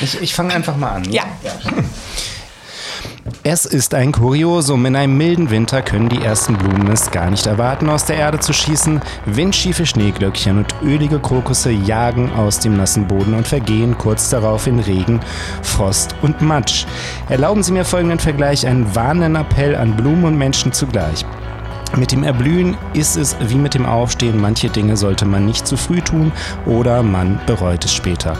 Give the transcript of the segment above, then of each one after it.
Ich, ich fange einfach mal an. Ja. ja. Es ist ein Kuriosum. In einem milden Winter können die ersten Blumen es gar nicht erwarten, aus der Erde zu schießen. Windschiefe Schneeglöckchen und ölige Krokusse jagen aus dem nassen Boden und vergehen kurz darauf in Regen, Frost und Matsch. Erlauben Sie mir folgenden Vergleich, einen warnenden Appell an Blumen und Menschen zugleich. Mit dem Erblühen ist es wie mit dem Aufstehen. Manche Dinge sollte man nicht zu früh tun oder man bereut es später.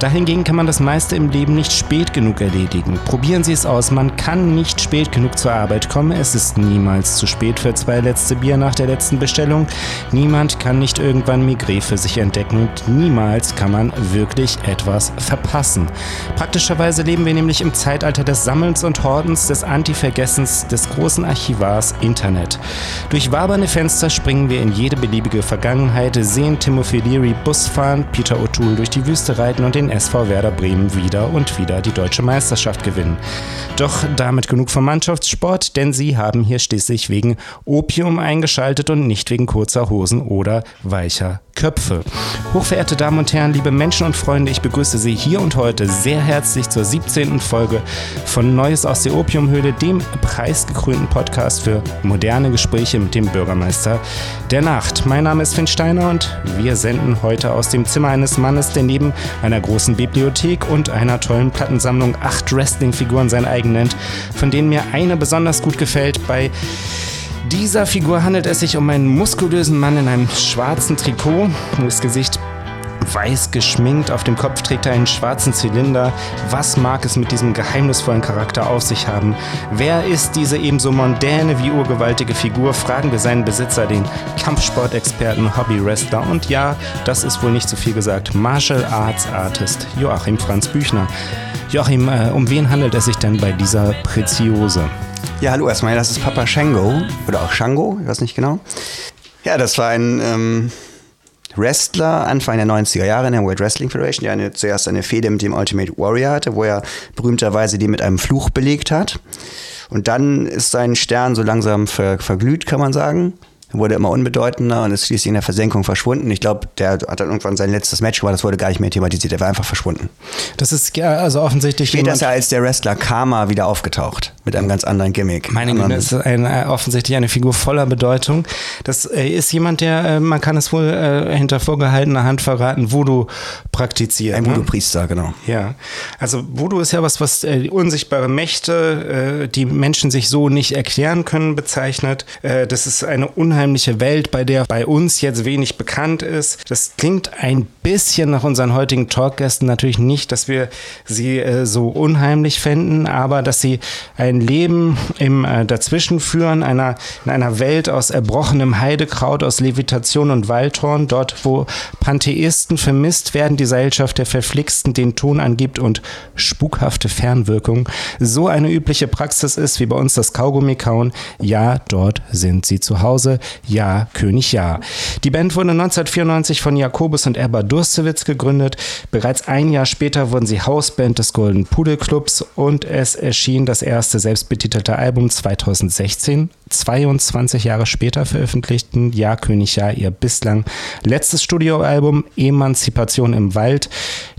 Dahingegen kann man das meiste im Leben nicht spät genug erledigen. Probieren Sie es aus. Man kann nicht spät genug zur Arbeit kommen. Es ist niemals zu spät für zwei letzte Bier nach der letzten Bestellung. Niemand kann nicht irgendwann Migrä für sich entdecken und niemals kann man wirklich etwas verpassen. Praktischerweise leben wir nämlich im Zeitalter des Sammelns und Hortens, des Anti-Vergessens, des großen Archivars Internet. Durch wabernde Fenster springen wir in jede beliebige Vergangenheit, sehen Timothy Leary Bus fahren, Peter O'Toole durch die Wüste reiten und den den SV Werder Bremen wieder und wieder die deutsche Meisterschaft gewinnen. Doch damit genug vom Mannschaftssport, denn sie haben hier schließlich wegen Opium eingeschaltet und nicht wegen kurzer Hosen oder weicher Köpfe. Hochverehrte Damen und Herren, liebe Menschen und Freunde, ich begrüße Sie hier und heute sehr herzlich zur 17. Folge von Neues aus der Opiumhöhle, dem preisgekrönten Podcast für moderne Gespräche mit dem Bürgermeister der Nacht. Mein Name ist Finn Steiner und wir senden heute aus dem Zimmer eines Mannes, der neben einer großen Bibliothek und einer tollen Plattensammlung acht Wrestling-Figuren sein eigen nennt, von denen mir eine besonders gut gefällt. Bei dieser Figur handelt es sich um einen muskulösen Mann in einem schwarzen Trikot. Das Gesicht weiß geschminkt, auf dem Kopf trägt er einen schwarzen Zylinder. Was mag es mit diesem geheimnisvollen Charakter auf sich haben? Wer ist diese ebenso mondäne wie urgewaltige Figur? Fragen wir seinen Besitzer, den Kampfsportexperten, Hobby-Wrestler und ja, das ist wohl nicht zu viel gesagt, Martial Arts Artist Joachim Franz Büchner. Joachim, äh, um wen handelt es sich denn bei dieser Preziose? Ja, hallo erstmal, das ist Papa Shango oder auch Shango, ich weiß nicht genau. Ja, das war ein ähm, Wrestler Anfang der 90er Jahre in der World Wrestling Federation, der eine, zuerst eine Fehde mit dem Ultimate Warrior hatte, wo er berühmterweise die mit einem Fluch belegt hat. Und dann ist sein Stern so langsam ver, verglüht, kann man sagen wurde immer unbedeutender und ist schließlich in der Versenkung verschwunden. Ich glaube, der hat dann irgendwann sein letztes Match gemacht, das wurde gar nicht mehr thematisiert, er war einfach verschwunden. Das ist ja also offensichtlich. Später ist er als der Wrestler Karma wieder aufgetaucht, mit einem ganz anderen Gimmick. Meine Güte, das ist ein, äh, offensichtlich eine Figur voller Bedeutung. Das äh, ist jemand, der, äh, man kann es wohl äh, hinter vorgehaltener Hand verraten, Voodoo praktiziert. Ein ne? Voodoo-Priester, genau. Ja, also Voodoo ist ja was, was äh, unsichtbare Mächte, äh, die Menschen sich so nicht erklären können, bezeichnet. das ist eine unheimliche unheimliche Welt, bei der bei uns jetzt wenig bekannt ist. Das klingt ein bisschen nach unseren heutigen Talkgästen natürlich nicht, dass wir sie äh, so unheimlich fänden, aber dass sie ein Leben im äh, Dazwischen führen, einer, in einer Welt aus erbrochenem Heidekraut, aus Levitation und Waldhorn, dort wo Pantheisten vermisst werden, die Seilschaft der Verflixten den Ton angibt und spukhafte Fernwirkung so eine übliche Praxis ist wie bei uns das Kaugummi kauen. Ja, dort sind sie zu Hause. Ja, König Ja. Die Band wurde 1994 von Jakobus und Erba Durstewitz gegründet. Bereits ein Jahr später wurden sie Hausband des Golden Pudel Clubs und es erschien das erste selbstbetitelte Album 2016. 22 Jahre später veröffentlichten Ja, König Ja ihr bislang letztes Studioalbum Emanzipation im Wald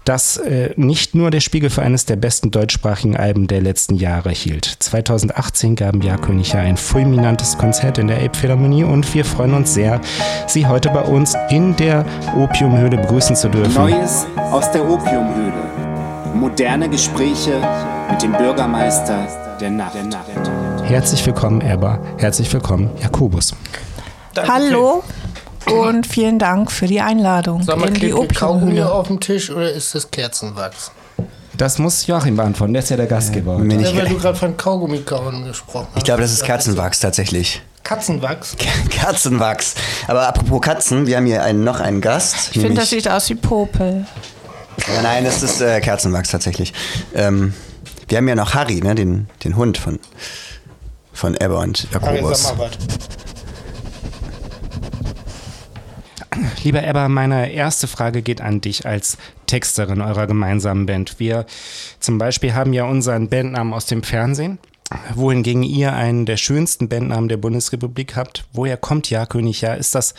das äh, nicht nur der Spiegel für eines der besten deutschsprachigen Alben der letzten Jahre hielt. 2018 gaben Jahrkönig ja ein fulminantes Konzert in der Elbphilharmonie und wir freuen uns sehr, Sie heute bei uns in der Opiumhöhle begrüßen zu dürfen. Neues aus der Opiumhöhle. Moderne Gespräche mit dem Bürgermeister der Nacht. Herzlich willkommen, Erba. Herzlich willkommen, Jakobus. Danke Hallo und vielen Dank für die Einladung Sag mal, in die Kaugummi auf dem Tisch oder ist das Kerzenwachs? Das muss Joachim beantworten, der ist ja der Gastgeber. Ja, ja, weil du gerade von Kaugummi-Kauen gesprochen hast. Ich glaube, das ist Kerzenwachs tatsächlich. Katzenwachs? Katzenwachs. Aber apropos Katzen, wir haben hier einen, noch einen Gast. Ich finde, das sieht aus wie Popel. Ja, nein, das ist äh, Kerzenwachs tatsächlich. Ähm, wir haben ja noch Harry, ne, den, den Hund von, von Ebbe und Jakobus. Lieber Ebba, meine erste Frage geht an dich als Texterin eurer gemeinsamen Band. Wir zum Beispiel haben ja unseren Bandnamen aus dem Fernsehen, wohingegen ihr einen der schönsten Bandnamen der Bundesrepublik habt. Woher kommt Ja König Ja? Ist das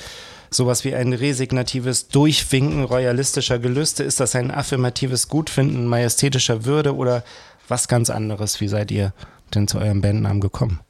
sowas wie ein resignatives Durchwinken royalistischer Gelüste? Ist das ein affirmatives Gutfinden majestätischer Würde oder was ganz anderes? Wie seid ihr denn zu eurem Bandnamen gekommen?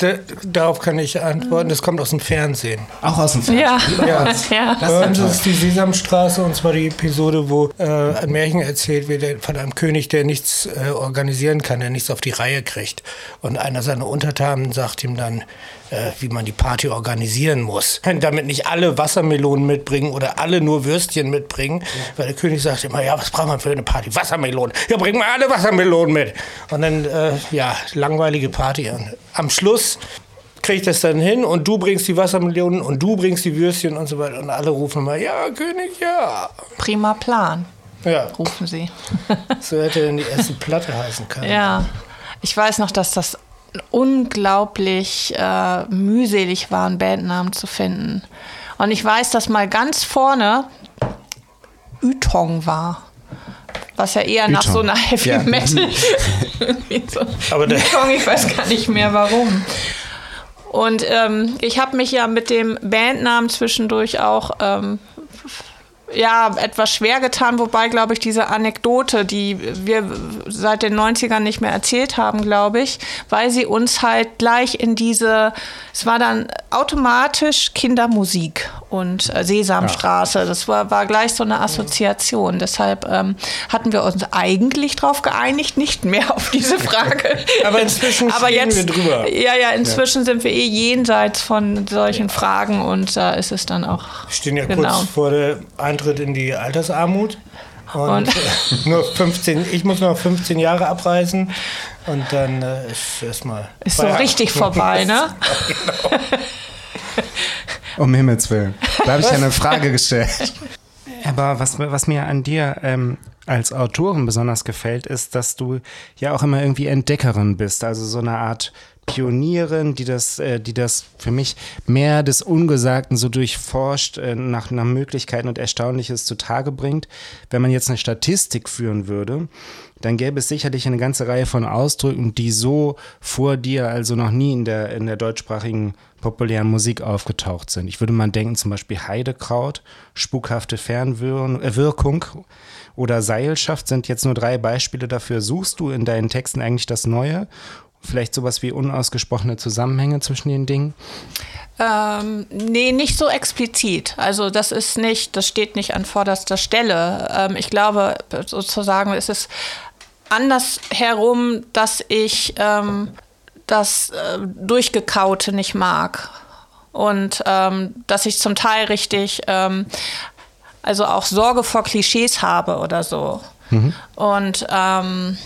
Da, darauf kann ich antworten. Das kommt aus dem Fernsehen. Auch aus dem Fernsehen? Ja. ja. ja. Bei uns ist die Sesamstraße und zwar die Episode, wo äh, ein Märchen erzählt wird von einem König, der nichts äh, organisieren kann, der nichts auf die Reihe kriegt. Und einer seiner Untertanen sagt ihm dann, äh, wie man die Party organisieren muss. Damit nicht alle Wassermelonen mitbringen oder alle nur Würstchen mitbringen, weil der König sagt immer, ja, was braucht man für eine Party? Wassermelonen. Ja, bringen wir alle Wassermelonen mit. Und dann, äh, ja, langweilige Party. Und am Schluss kriegt das dann hin und du bringst die Wassermelonen und du bringst die Würstchen und so weiter. Und alle rufen mal, ja, König, ja. Prima Plan. Ja. Rufen sie. so hätte dann die erste Platte heißen können. Ja. Ich weiß noch, dass das unglaublich äh, mühselig war, einen Bandnamen zu finden. Und ich weiß, dass mal ganz vorne Ytong war. Was ja eher Ytong. nach so einer Heavy ja. Metal. so. Aber der Ytong, ich weiß gar nicht mehr warum. Und ähm, ich habe mich ja mit dem Bandnamen zwischendurch auch ähm, ja, etwas schwer getan, wobei, glaube ich, diese Anekdote, die wir seit den 90ern nicht mehr erzählt haben, glaube ich, weil sie uns halt gleich in diese, es war dann automatisch Kindermusik und äh, Sesamstraße. Das war, war gleich so eine Assoziation. Deshalb ähm, hatten wir uns eigentlich darauf geeinigt, nicht mehr auf diese Frage. Aber inzwischen Aber jetzt, wir drüber. Ja, ja, inzwischen ja. sind wir eh jenseits von solchen ja. Fragen und da äh, ist es dann auch. Wir stehen ja genau. kurz vor der Eintritt in die Altersarmut. Und, und äh, nur 15, ich muss noch 15 Jahre abreisen und dann äh, ist erstmal. Ist so richtig vorbei, ne? genau. Um Himmels Willen. Da habe ich eine Frage gestellt. Aber was, was mir an dir ähm, als Autorin besonders gefällt, ist, dass du ja auch immer irgendwie Entdeckerin bist. Also so eine Art Pionierin, die das, äh, die das für mich mehr des Ungesagten so durchforscht, äh, nach, nach Möglichkeiten und Erstaunliches zutage bringt. Wenn man jetzt eine Statistik führen würde, dann gäbe es sicherlich eine ganze Reihe von Ausdrücken, die so vor dir also noch nie in der, in der deutschsprachigen populären Musik aufgetaucht sind. Ich würde mal denken, zum Beispiel Heidekraut, spukhafte Fernwirkung äh, oder Seilschaft sind jetzt nur drei Beispiele dafür. Suchst du in deinen Texten eigentlich das Neue? Vielleicht sowas wie unausgesprochene Zusammenhänge zwischen den Dingen? Ähm, nee, nicht so explizit. Also das ist nicht, das steht nicht an vorderster Stelle. Ähm, ich glaube sozusagen, es ist andersherum, dass ich ähm, das äh, Durchgekaute nicht mag. Und ähm, dass ich zum Teil richtig, ähm, also auch Sorge vor Klischees habe oder so. Mhm. Und ähm,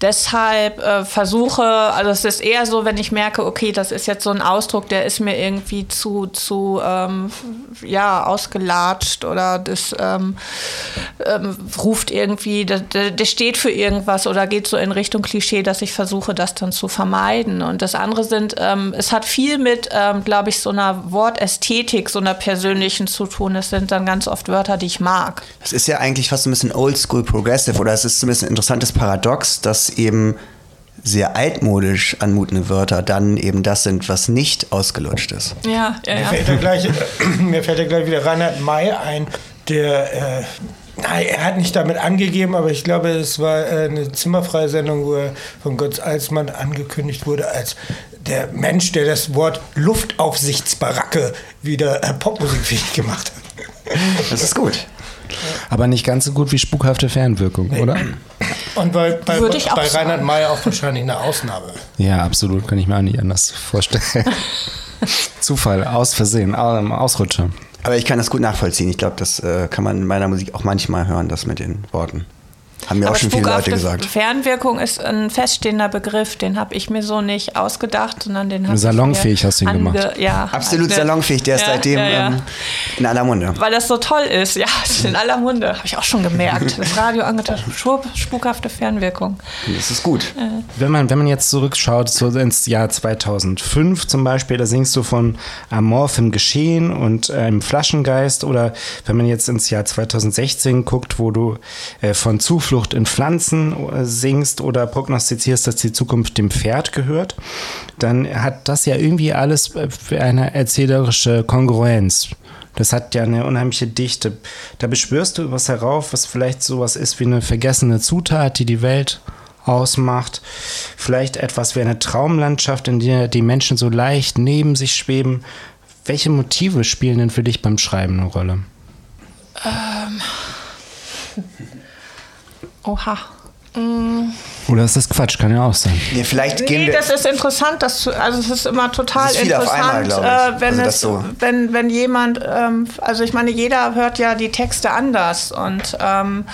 deshalb äh, versuche, also es ist eher so, wenn ich merke, okay, das ist jetzt so ein Ausdruck, der ist mir irgendwie zu, zu ähm, ja, ausgelatscht oder das ähm, ähm, ruft irgendwie, der steht für irgendwas oder geht so in Richtung Klischee, dass ich versuche, das dann zu vermeiden. Und das andere sind, ähm, es hat viel mit, ähm, glaube ich, so einer Wortästhetik, so einer persönlichen zu tun. Es sind dann ganz oft Wörter, die ich mag. Das ist ja eigentlich fast ein bisschen oldschool progressive oder es ist zumindest ein interessantes Paradox, dass eben sehr altmodisch anmutende Wörter dann eben das sind, was nicht ausgelutscht ist. Ja, ja, ja. Mir, fällt ja gleich, mir fällt ja gleich wieder Reinhard May ein, der, äh, nein, er hat nicht damit angegeben, aber ich glaube, es war äh, eine Zimmerfreisendung, wo er von Götz Alsmann angekündigt wurde als der Mensch, der das Wort Luftaufsichtsbaracke wieder äh, popmusikfähig gemacht hat. Das ist gut. Aber nicht ganz so gut wie spukhafte Fernwirkung, nee. oder? Und bei, bei, bei Reinhard May auch wahrscheinlich eine Ausnahme. Ja, absolut. Kann ich mir auch nicht anders vorstellen. Zufall, aus Versehen, Ausrutscher. Aber ich kann das gut nachvollziehen. Ich glaube, das äh, kann man in meiner Musik auch manchmal hören, das mit den Worten. Haben mir auch schon viele Leute gesagt. Fernwirkung ist ein feststehender Begriff, den habe ich mir so nicht ausgedacht, sondern den habe Salonfähig hast du ihn gemacht. Ja, Absolut salonfähig, der ist ja, seitdem ja, ja. Ähm, in aller Munde. Weil das so toll ist, ja, in aller Munde, habe ich auch schon gemerkt. Das Radio angetan, spukhafte Fernwirkung. Das ist gut. Wenn man, wenn man jetzt zurückschaut, so ins Jahr 2005 zum Beispiel, da singst du von amorphem Geschehen und einem Flaschengeist oder wenn man jetzt ins Jahr 2016 guckt, wo du äh, von Zuflucht Zuflucht in Pflanzen äh, singst oder prognostizierst, dass die Zukunft dem Pferd gehört, dann hat das ja irgendwie alles äh, für eine erzählerische Kongruenz. Das hat ja eine unheimliche Dichte. Da beschwörst du was herauf, was vielleicht sowas ist wie eine vergessene Zutat, die die Welt ausmacht. Vielleicht etwas wie eine Traumlandschaft, in der die Menschen so leicht neben sich schweben. Welche Motive spielen denn für dich beim Schreiben eine Rolle? Ähm. Oha. Mm. Oder ist das Quatsch? Kann ja auch sein. Nee, vielleicht gehen nee, das ist interessant. Dass, also es ist immer total ist interessant, einmal, äh, wenn, also es, so. wenn, wenn jemand, ähm, also ich meine, jeder hört ja die Texte anders und, ähm,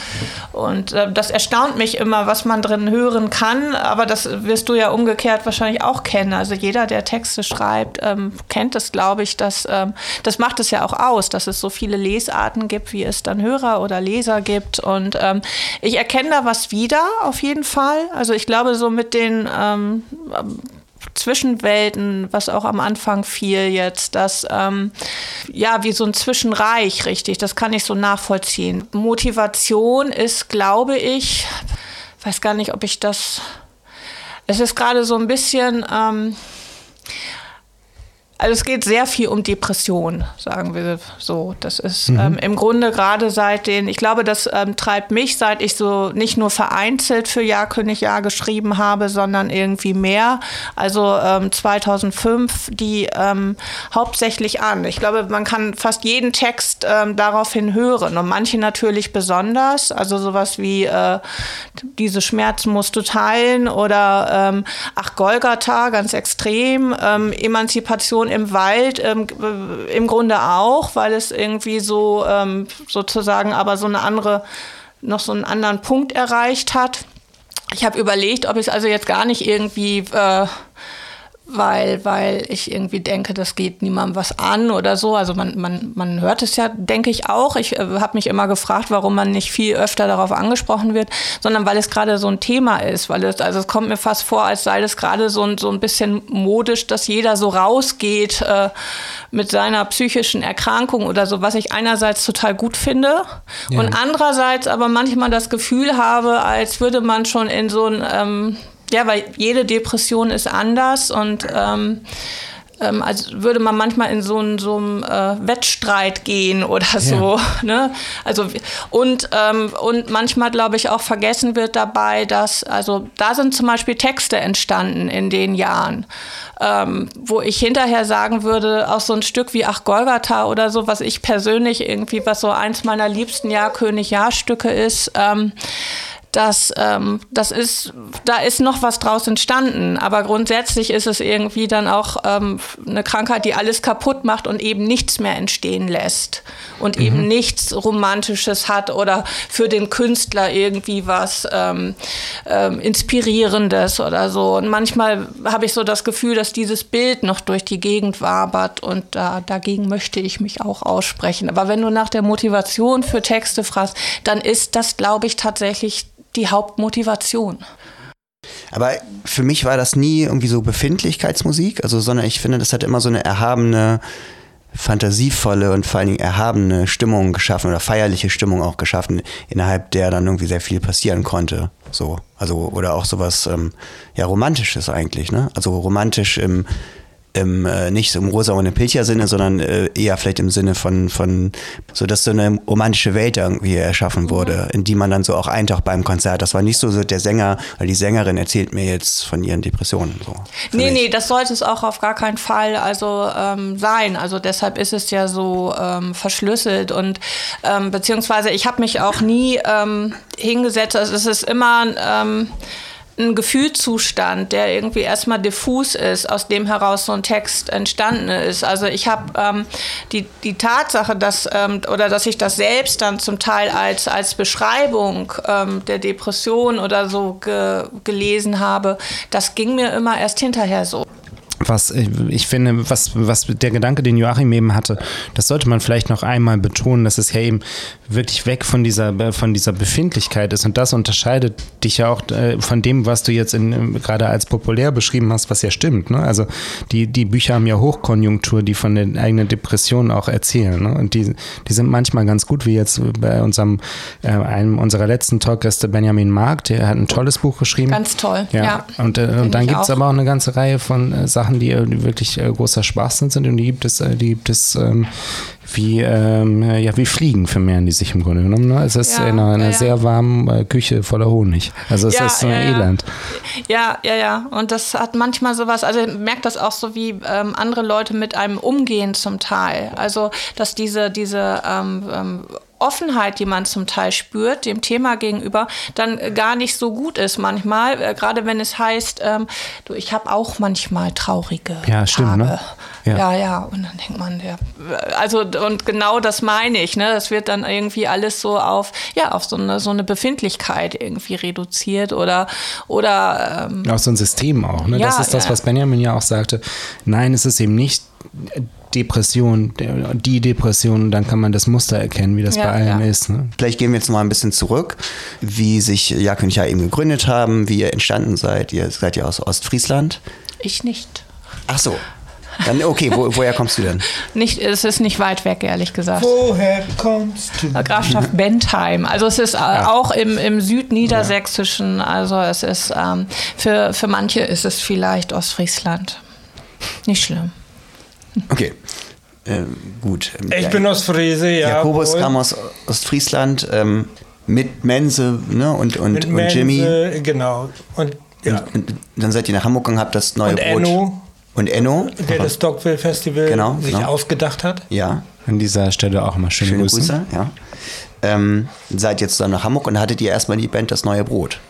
und äh, das erstaunt mich immer, was man drin hören kann, aber das wirst du ja umgekehrt wahrscheinlich auch kennen. Also jeder, der Texte schreibt, ähm, kennt es, glaube ich, dass, ähm, das macht es ja auch aus, dass es so viele Lesarten gibt, wie es dann Hörer oder Leser gibt und ähm, ich erkenne da was wieder, auf jeden Fall. Also ich glaube, so mit den ähm, Zwischenwelten, was auch am Anfang fiel jetzt, dass ähm, ja wie so ein Zwischenreich, richtig, das kann ich so nachvollziehen. Motivation ist, glaube ich, weiß gar nicht, ob ich das. Es ist gerade so ein bisschen. Ähm, also es geht sehr viel um Depression, sagen wir so. Das ist mhm. ähm, im Grunde gerade seit den, ich glaube, das ähm, treibt mich, seit ich so nicht nur vereinzelt für Ja König Ja geschrieben habe, sondern irgendwie mehr. Also ähm, 2005 die ähm, hauptsächlich an. Ich glaube, man kann fast jeden Text ähm, daraufhin hören und manche natürlich besonders. Also sowas wie äh, diese Schmerzen musst du teilen oder ähm, Ach Golgatha, ganz extrem, Emanzipation Situation im Wald ähm, im Grunde auch, weil es irgendwie so ähm, sozusagen aber so eine andere, noch so einen anderen Punkt erreicht hat. Ich habe überlegt, ob ich es also jetzt gar nicht irgendwie äh, weil, weil ich irgendwie denke, das geht niemandem was an oder so. Also man, man, man hört es ja, denke ich auch. Ich äh, habe mich immer gefragt, warum man nicht viel öfter darauf angesprochen wird, sondern weil es gerade so ein Thema ist. Weil es, also es kommt mir fast vor, als sei das gerade so ein, so ein bisschen modisch, dass jeder so rausgeht äh, mit seiner psychischen Erkrankung oder so, was ich einerseits total gut finde ja. und andererseits aber manchmal das Gefühl habe, als würde man schon in so ein ähm, ja, weil jede Depression ist anders und ähm, ähm, als würde man manchmal in so einen so äh, Wettstreit gehen oder so. Ja. Ne? Also und ähm, und manchmal glaube ich auch vergessen wird dabei, dass also da sind zum Beispiel Texte entstanden in den Jahren, ähm, wo ich hinterher sagen würde, auch so ein Stück wie Ach Golgatha oder so, was ich persönlich irgendwie was so eins meiner liebsten Jahrkönig-Jahrstücke ist. Dass ähm, das ist, da ist noch was draus entstanden. Aber grundsätzlich ist es irgendwie dann auch ähm, eine Krankheit, die alles kaputt macht und eben nichts mehr entstehen lässt und mhm. eben nichts Romantisches hat oder für den Künstler irgendwie was ähm, ähm, Inspirierendes oder so. Und manchmal habe ich so das Gefühl, dass dieses Bild noch durch die Gegend wabert und da, dagegen möchte ich mich auch aussprechen. Aber wenn du nach der Motivation für Texte fragst, dann ist das, glaube ich, tatsächlich die Hauptmotivation. Aber für mich war das nie irgendwie so Befindlichkeitsmusik, also sondern ich finde, das hat immer so eine erhabene, fantasievolle und vor allen Dingen erhabene Stimmung geschaffen oder feierliche Stimmung auch geschaffen, innerhalb der dann irgendwie sehr viel passieren konnte. So, also oder auch sowas ähm, ja romantisches eigentlich, ne? Also romantisch im im, äh, nicht im rosa und Pilcher-Sinne, sondern äh, eher vielleicht im Sinne von, von, so dass so eine romantische Welt irgendwie erschaffen mhm. wurde, in die man dann so auch eintaucht beim Konzert. Das war nicht so, so der Sänger oder die Sängerin erzählt mir jetzt von ihren Depressionen. So, nee, nee, das sollte es auch auf gar keinen Fall also ähm, sein. Also deshalb ist es ja so ähm, verschlüsselt und ähm, beziehungsweise ich habe mich auch nie ähm, hingesetzt. Also es ist immer ähm, ein Gefühlszustand, der irgendwie erstmal diffus ist, aus dem heraus so ein Text entstanden ist. Also ich habe ähm, die, die Tatsache, dass ähm, oder dass ich das selbst dann zum Teil als, als Beschreibung ähm, der Depression oder so ge, gelesen habe, das ging mir immer erst hinterher so was ich finde, was, was der Gedanke, den Joachim eben hatte, das sollte man vielleicht noch einmal betonen, dass es ja eben wirklich weg von dieser, von dieser Befindlichkeit ist. Und das unterscheidet dich ja auch äh, von dem, was du jetzt in, gerade als populär beschrieben hast, was ja stimmt. Ne? Also die, die Bücher haben ja Hochkonjunktur, die von den eigenen Depressionen auch erzählen. Ne? Und die, die sind manchmal ganz gut, wie jetzt bei unserem, äh, einem unserer letzten Talkgäste, Benjamin Mark, der hat ein tolles Buch geschrieben. Ganz toll, ja. ja. Und, äh, und dann gibt es aber auch eine ganze Reihe von äh, Sachen, die, die wirklich äh, großer Spaß sind und die gibt es, äh, die gibt es ähm, wie, ähm, ja, wie Fliegen vermehren die sich im Grunde genommen. Ne? Es ist Ja, in einer, einer ja, sehr warmen äh, Küche voller Honig. Also es Ja, ist so ein. Elend. Ja, ja, ja. Und das hat manchmal sowas, also ich merke das auch so, wie ähm, andere Leute mit einem umgehen zum Teil. Also, dass diese, diese ähm, ähm, Offenheit, die man zum Teil spürt, dem Thema gegenüber, dann äh, gar nicht so gut ist manchmal. Äh, gerade wenn es heißt, ähm, du, ich habe auch manchmal traurige Ja, stimmt, Tage. ne? Ja. Ja. ja, Und dann denkt man, ja, also und genau das meine ich. Ne, das wird dann irgendwie alles so auf, ja, auf so eine so eine Befindlichkeit irgendwie reduziert oder oder ähm, Auch so ein System auch. Ne? Ja, das ist das, was Benjamin ja auch sagte. Nein, es ist eben nicht Depression, die Depression, dann kann man das Muster erkennen, wie das Ja, bei allen ja. ist. Ne? Vielleicht gehen wir jetzt noch mal ein bisschen zurück, wie sich Jakob und ich ja eben gegründet haben, wie ihr entstanden seid. Ihr seid ja aus Ostfriesland. ich nicht. Ach so. Dann, okay, wo, woher kommst du denn? Nicht, es ist nicht weit weg, ehrlich gesagt. Woher kommst du? Grafschaft Bentheim. Also es ist äh, auch im, im Südniedersächsischen. Also es ist ähm, für, für manche ist es vielleicht Ostfriesland. Nicht schlimm. Okay. Ähm, gut. Ähm, Ich ja, bin aus Friese, ja. Jakobus wohl. kam aus Ostfriesland ähm, mit Mense ne, und, und, Mit und Mense, Jimmy. Genau. Und, ja. Und, und dann seid ihr nach Hamburg gegangen, habt das neue Und Brot. Enno. Und Enno. der das Dogville Festival Genau, sich genau. ausgedacht hat. Ja, An dieser Stelle auch mal schöne, schöne Grüße. Grüße. ja. Ähm, seid jetzt dann nach Hamburg und hattet ihr erstmal die Band Das Neue Brot.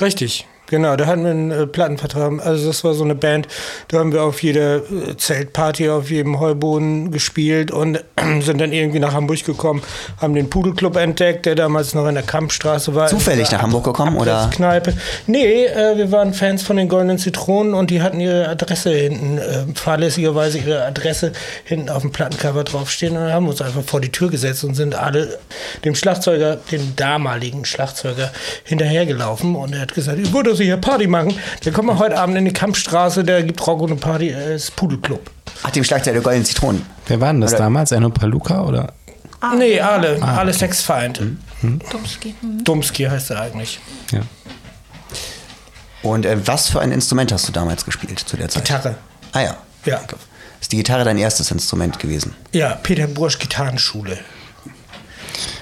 Richtig. Genau, da hatten wir einen äh, Plattenvertrag. Also das war so eine Band, da haben wir auf jeder äh, Zeltparty, auf jedem Heuboden gespielt und sind dann irgendwie nach Hamburg gekommen, haben den Pudelclub entdeckt, der damals noch in der Kampfstraße war. Zufällig nach Hamburg gekommen, oder? Kneipe. Nee, äh, wir waren Fans von den Goldenen Zitronen und die hatten ihre Adresse hinten, äh, fahrlässigerweise ihre Adresse hinten auf dem Plattencover draufstehen und haben uns einfach vor die Tür gesetzt und sind alle dem Schlagzeuger, dem damaligen Schlagzeuger, hinterhergelaufen und er hat gesagt, ich würde Sie hier Party machen, dann kommen wir heute Abend in die Kampfstraße, der gibt Rock und eine Party, äh, ist Pudelclub. Ach, dem Schlagzeug der Goldenen Zitronen. Wer war denn das Oder- damals? Enno Paluca oder? nee, alle, alle Sexfeind. Dumski. Hm. Dumski heißt er eigentlich. Ja. Und äh, was für ein Instrument hast du damals gespielt zu der Zeit? Gitarre. Ah ja. Ja. Ist die Gitarre dein erstes Instrument gewesen? Ja, Peter Bursch Gitarrenschule.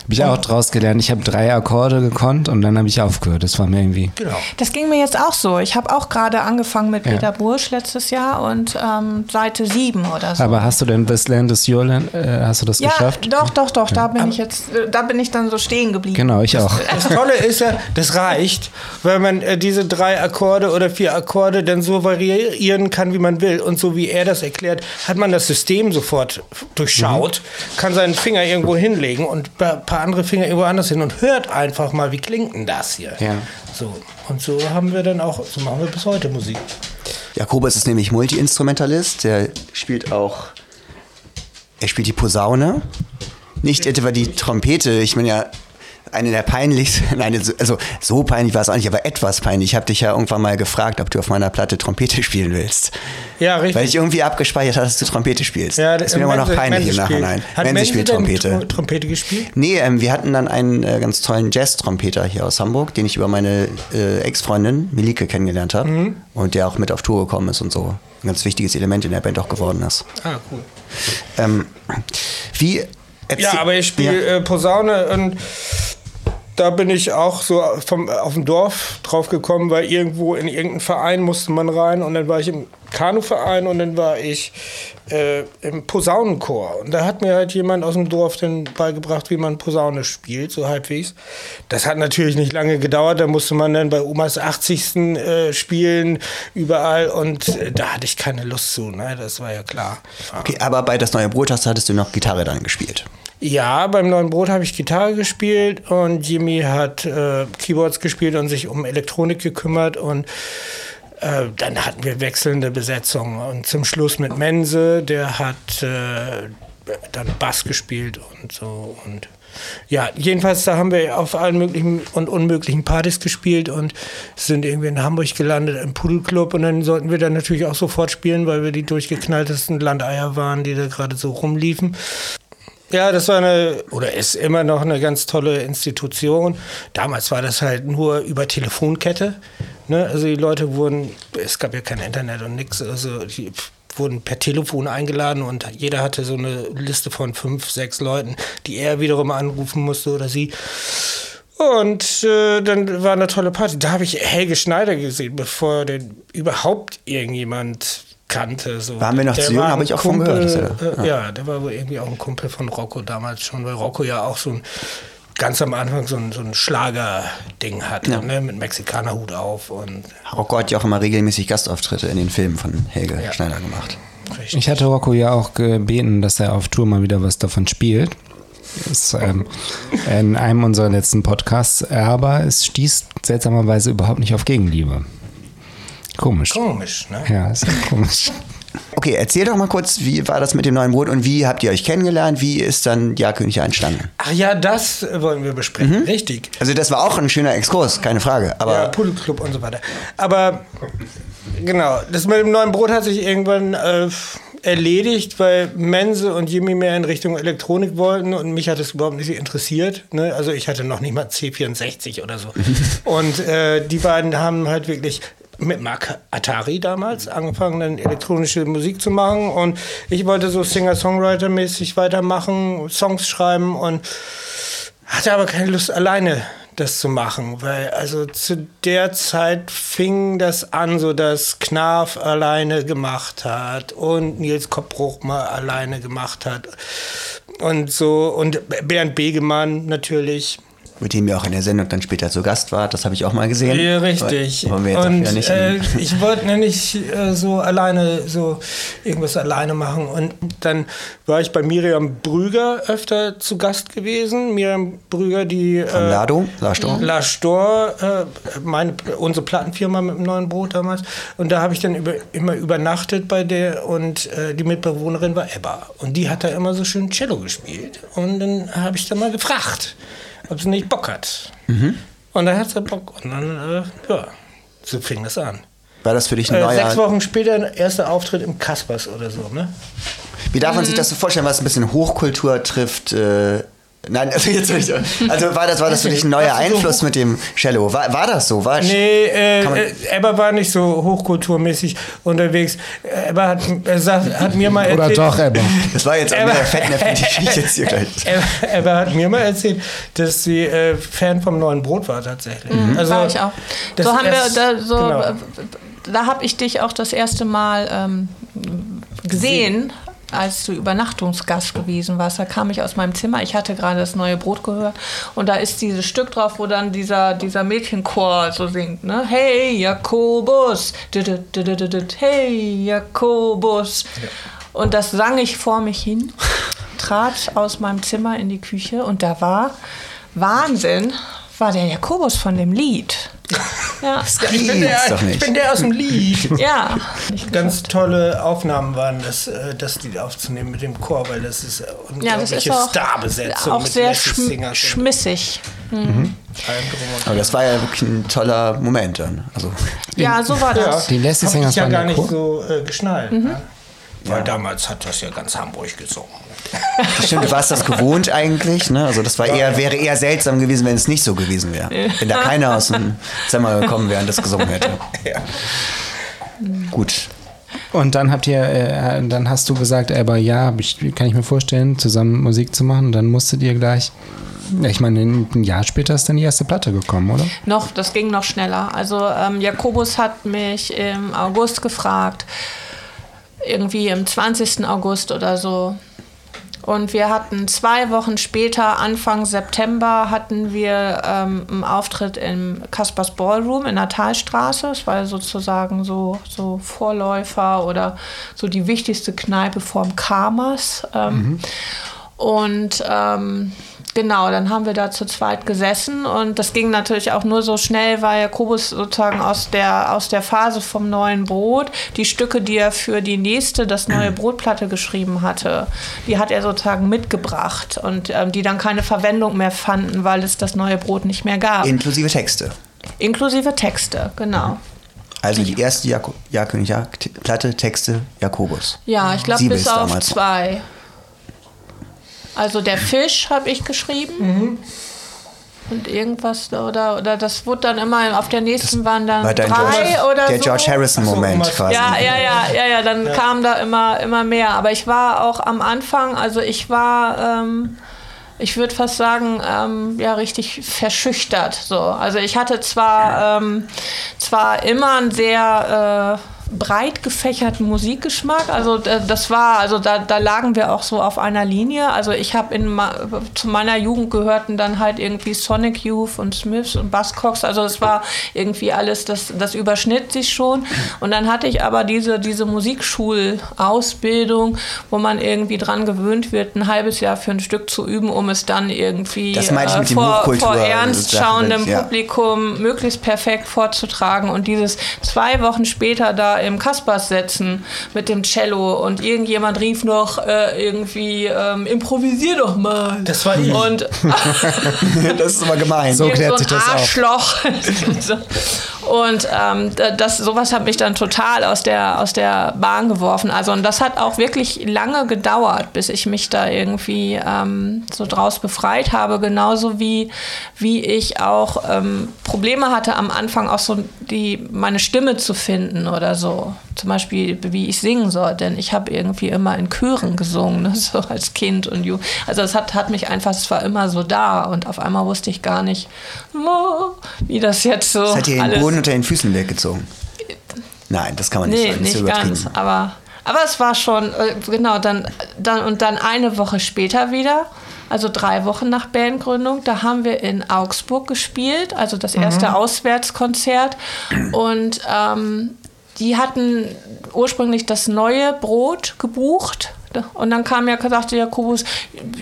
Habe ich auch draus gelernt. Ich habe drei Akkorde gekonnt und dann habe ich aufgehört. Das war mir irgendwie. Genau. Das ging mir jetzt auch so. Ich habe auch gerade angefangen mit Ja. Peter Bursch letztes Jahr und ähm, Seite 7 oder so. Aber hast du denn This Land is Your Land? Äh, hast du das ja, geschafft? doch, doch, doch. Da bin ich jetzt, äh, da bin ich dann so stehen geblieben. Genau, ich auch. Das Tolle ist ja, das reicht, weil man äh, diese drei Akkorde oder vier Akkorde dann so variieren kann, wie man will. Und so wie er das erklärt, hat man das System sofort durchschaut, kann seinen Finger irgendwo hinlegen und paar andere Finger irgendwo anders hin und hört einfach mal, wie klingt denn das hier? Ja. So. Und so haben wir dann auch, so machen wir bis heute Musik. Jakobus ist nämlich Multi-Instrumentalist. Der spielt auch. Er spielt die Posaune. Nicht etwa die Trompete. Ich bin ja eine der peinlichsten. Nein, also so peinlich war es auch nicht, aber etwas peinlich. Ich habe dich ja irgendwann mal gefragt, ob du auf meiner Platte Trompete spielen willst. Ja, richtig. Weil ich irgendwie abgespeichert habe, dass du Trompete spielst. ja, das ist mir immer noch peinlich im Nachhinein. Hat Mense spielt Trompete. Tro- Trompete gespielt? Nee, ähm, wir hatten dann einen äh, ganz tollen Jazz-Trompeter hier aus Hamburg, den ich über meine äh, Ex-Freundin Milike kennengelernt habe Mhm. und der auch mit auf Tour gekommen ist und so. Ein ganz wichtiges Element in der Band auch geworden ist. Ah, cool. Ähm, wie Ja, aber ich spiele Ja. äh, Posaune und da bin ich auch so vom, auf dem Dorf drauf gekommen, weil irgendwo in irgendeinen Verein musste man rein und dann war ich im Kanuverein und dann war ich äh, im Posaunenchor. Und da hat mir halt jemand aus dem Dorf dann beigebracht, wie man Posaune spielt, so halbwegs. Das hat natürlich nicht lange gedauert, da musste man dann bei Omas 80. Äh, spielen, überall und äh, da hatte ich keine Lust zu, ne? das war ja klar. Okay, aber bei das neue Brot hattest du noch Gitarre dann gespielt. Ja, beim Neuen Brot habe ich Gitarre gespielt und Jimmy hat äh, Keyboards gespielt und sich um Elektronik gekümmert und äh, dann hatten wir wechselnde Besetzungen und zum Schluss mit Mense, der hat äh, dann Bass gespielt und so und ja, jedenfalls da haben wir auf allen möglichen und unmöglichen Partys gespielt und sind irgendwie in Hamburg gelandet im Pudelclub und dann sollten wir dann natürlich auch sofort spielen, weil wir die durchgeknalltesten Landeier waren, die da gerade so rumliefen. Ja, das war eine, oder ist immer noch eine ganz tolle Institution. Damals war das halt nur über Telefonkette. Ne? Also die Leute wurden, es gab ja kein Internet und nichts. Also die wurden per Telefon eingeladen und jeder hatte so eine Liste von fünf, sechs Leuten, die er wiederum anrufen musste oder sie. Und äh, dann war eine tolle Party. Da habe ich Helge Schneider gesehen, bevor den überhaupt irgendjemand kannte. So. Waren wir noch Der zu jung, habe ich auch von Kumpel, gehört, dass er- äh, ja. der war wohl irgendwie auch ein Kumpel von Rocco damals schon, weil Rocco ja auch so ein ganz am Anfang so ein, so ein Schlager-Ding hatte, Ja. ne? mit Mexikanerhut auf und Rocco hat ja auch immer regelmäßig Gastauftritte in den Filmen von Helge Ja. Schneider gemacht. richtig. Ich hatte Rocco ja auch gebeten, dass er auf Tour mal wieder was davon spielt. Das, ähm, in einem unserer letzten Podcasts, aber es stieß seltsamerweise überhaupt nicht auf Gegenliebe. Komisch. Komisch, ne? Ja, ist ja komisch. Okay, erzähl doch mal kurz, wie war das mit dem neuen Brot und wie habt ihr euch kennengelernt? Wie ist dann Ja König entstanden? Ach ja, das wollen wir besprechen. Richtig. Also das war auch ein schöner Exkurs, keine Frage. Aber ja, Pudelclub und so weiter. Aber genau, das mit dem neuen Brot hat sich irgendwann äh, erledigt, weil Mense und Jimmy mehr in Richtung Elektronik wollten und mich hat es überhaupt nicht interessiert. Ne? Also ich hatte noch nicht mal C64 oder so. und äh, die beiden haben halt wirklich mit Mark Atari damals angefangen, dann elektronische Musik zu machen und ich wollte so Singer-Songwriter-mäßig weitermachen, Songs schreiben und hatte aber keine Lust alleine das zu machen, weil also zu der Zeit fing das an, so dass Knarf alleine gemacht hat und Nils Koppbruch mal alleine gemacht hat und so und Bernd Begemann natürlich. Mit dem ihr auch in der Sendung dann später zu Gast wart, das habe ich auch mal gesehen. Ja, richtig. Wollen wir jetzt und auch nicht äh, ich wollte nämlich äh, so alleine, so irgendwas alleine machen. Und dann war ich bei Miriam Brüger öfter zu Gast gewesen. Miriam Brüger, die. Von äh, Lado, Lastor. La Stor, äh, meine, unsere Plattenfirma mit dem neuen Brot damals. Und da habe ich dann über, immer übernachtet bei der und äh, die Mitbewohnerin war Ebba. Und die hat da immer so schön Cello gespielt. Und dann habe ich dann mal gefragt, ob sie nicht Bock hat. Und dann hat sie Bock. Und dann, äh, ja, so fing das an. War das für dich ein Äh, neuer... sechs Wochen später, erster Auftritt im Kaspers oder so, ne? Wie darf man sich das so vorstellen, was ein bisschen Hochkultur trifft? Äh, nein, also jetzt nicht. Also war das, war das für dich ein neuer so Einfluss hoch- mit dem Cello? War, war das so? War Nee, äh, äh, Ebba war nicht so hochkulturmäßig unterwegs. Ebba hat, äh, sagt, hat mir mal Oder erzählt, doch, Ebba. Das war jetzt auch Ebba- mehr Fettnäpfchen, die ich jetzt hier gleich. Ebba, Ebba hat mir mal erzählt, dass sie äh, Fan vom neuen Brot war tatsächlich. Also, war ich auch. So haben wir da so, genau. äh, da habe ich dich auch das erste Mal ähm, gesehen, als du Übernachtungsgast gewesen warst. Da kam ich aus meinem Zimmer. Ich hatte gerade das neue Brot gehört und da ist dieses Stück drauf, wo dann dieser, dieser Mädchenchor so singt, ne? Hey Jakobus, hey Jakobus. Und das sang ich vor mich hin, trat aus meinem Zimmer in die Küche und da war Wahnsinn, war der Jakobus von dem Lied. Ja, ich, bin der, ich bin der aus dem Lied. ja. Ganz tolle Aufnahmen waren das, äh, das Lied aufzunehmen mit dem Chor, weil das ist äh, Ja, das unglaubliche ist auch, Starbesetzung auch mit sehr schm schmissig. drum und Aber das war ja wirklich ein toller Moment dann. Also, Ja, so war das. Die Leslie Hab Singers ich ja gar ja nicht cool. so äh, geschnallt. Ne? Weil damals hat das ja ganz Hamburg gesungen. Stimmt, du warst das gewohnt eigentlich. Ne? Also das war eher, wäre eher seltsam gewesen, wenn es nicht so gewesen wäre. Wenn da keiner aus dem Zimmer gekommen wäre und das gesungen hätte. Gut. Und dann habt ihr, äh, dann hast du gesagt, aber ja, ich, kann ich mir vorstellen, zusammen Musik zu machen. Und dann musstet ihr gleich, ja, ich meine, ein Jahr später ist dann die erste Platte gekommen, oder? Noch, das ging noch schneller. Also ähm, Jakobus hat mich im August gefragt, irgendwie im 20. August oder so. Und wir hatten zwei Wochen später, Anfang September, hatten wir ähm, einen Auftritt im Kaspers Ballroom in der Talstraße. Das war sozusagen so, so Vorläufer oder so die wichtigste Kneipe vorm Karmas. Ähm, Und ähm, genau, dann haben wir da zu zweit gesessen und das ging natürlich auch nur so schnell, weil Jakobus sozusagen aus der, aus der Phase vom neuen Brot die Stücke, die er für die nächste, das neue Brotplatte geschrieben hatte, die hat er sozusagen mitgebracht und ähm, die dann keine Verwendung mehr fanden, weil es das neue Brot nicht mehr gab. Inklusive Texte. Inklusive Texte, genau. Also die erste Jako ja, Platte, Texte, Jakobus. Ja, ich glaube bis auf zwei. Also der Fisch habe ich geschrieben. und irgendwas oder oder das wurde dann immer auf der nächsten waren dann War dein drei George, oder der so. George Harrison-Moment so, quasi. Ja, ja, ja, ja, ja, dann kam da immer, immer mehr. Aber ich war auch am Anfang, also ich war, ähm, ich würde fast sagen, ähm, ja, richtig verschüchtert. So. Also ich hatte zwar, ähm, zwar immer ein sehr äh, breit gefächerten Musikgeschmack. Also äh, das war, also da, da lagen wir auch so auf einer Linie. Also ich habe in zu meiner Jugend gehörten dann halt irgendwie Sonic Youth und Smiths und Buzzcocks. Also es war irgendwie alles, das, das überschnitt sich schon. Und dann hatte ich aber diese, diese Musikschulausbildung, wo man irgendwie dran gewöhnt wird, ein halbes Jahr für ein Stück zu üben, um es dann irgendwie dem vor, vor ernst schauendem ja. Publikum möglichst perfekt vorzutragen. Und dieses zwei Wochen später da im Kaspers setzen mit dem Cello und irgendjemand rief noch äh, irgendwie, ähm, improvisier doch mal. Das war ich. Und das ist aber gemein. So klärt so sich ein das. Arschloch. Und ähm, da- das, sowas hat mich dann total aus der, aus der Bahn geworfen. Also und das hat auch wirklich lange gedauert, bis ich mich da irgendwie ähm, so draus befreit habe. Genauso wie, wie ich auch ähm, Probleme hatte am Anfang auch so die, meine Stimme zu finden oder so. Zum Beispiel, wie ich singen soll, denn ich habe irgendwie immer in Chören gesungen, ne? so als Kind und Ju. Also es hat, hat mich einfach, es war immer so da und auf einmal wusste ich gar nicht, wie das jetzt so Das hat dir den. Boden unter den Füßen weggezogen. Nein, das kann man nicht nee, sagen. Das nicht ganz, aber, aber es war schon, äh, genau, dann, dann und dann eine Woche später wieder. Also drei Wochen nach Bandgründung, da haben wir in Augsburg gespielt, also das erste Auswärtskonzert. Und ähm, die hatten ursprünglich das neue Brot gebucht. Und dann kam ja, sagte Jakobus,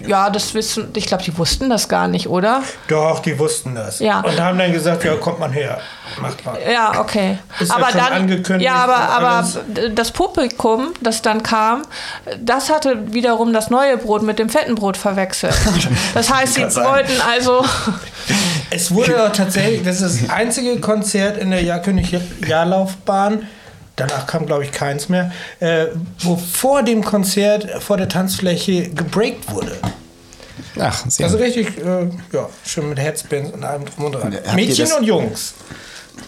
ja, das wissen, ich glaube, die wussten das gar nicht, oder? Doch, die wussten das. Ja. Und haben dann gesagt, ja, kommt man her. Macht mal. Ja, okay. Ist ja aber schon dann, angekündigt ja, aber, aber das Publikum, das dann kam, das hatte wiederum das neue Brot mit dem fetten Brot verwechselt. Das heißt, sie sein. wollten also, Es wurde tatsächlich, das ist das einzige Konzert in der Jahrkönig-Jahrlaufbahn, danach kam, glaube ich, keins mehr, äh, wo vor dem Konzert, vor der Tanzfläche gebreakt wurde. Ach, sehr Also richtig, äh, ja, schön mit Headspins und allem drum und dran. Habt Mädchen und Jungs.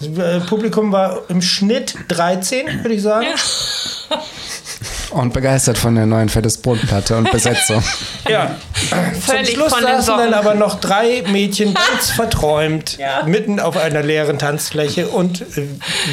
Das äh, Publikum war im Schnitt 13, würde ich sagen. Und begeistert von der neuen Fettes Brotplatte und Besetzung. Ja. Völlig Zum Schluss saßen dann aber noch drei Mädchen ganz verträumt Ja. mitten auf einer leeren Tanzfläche und äh,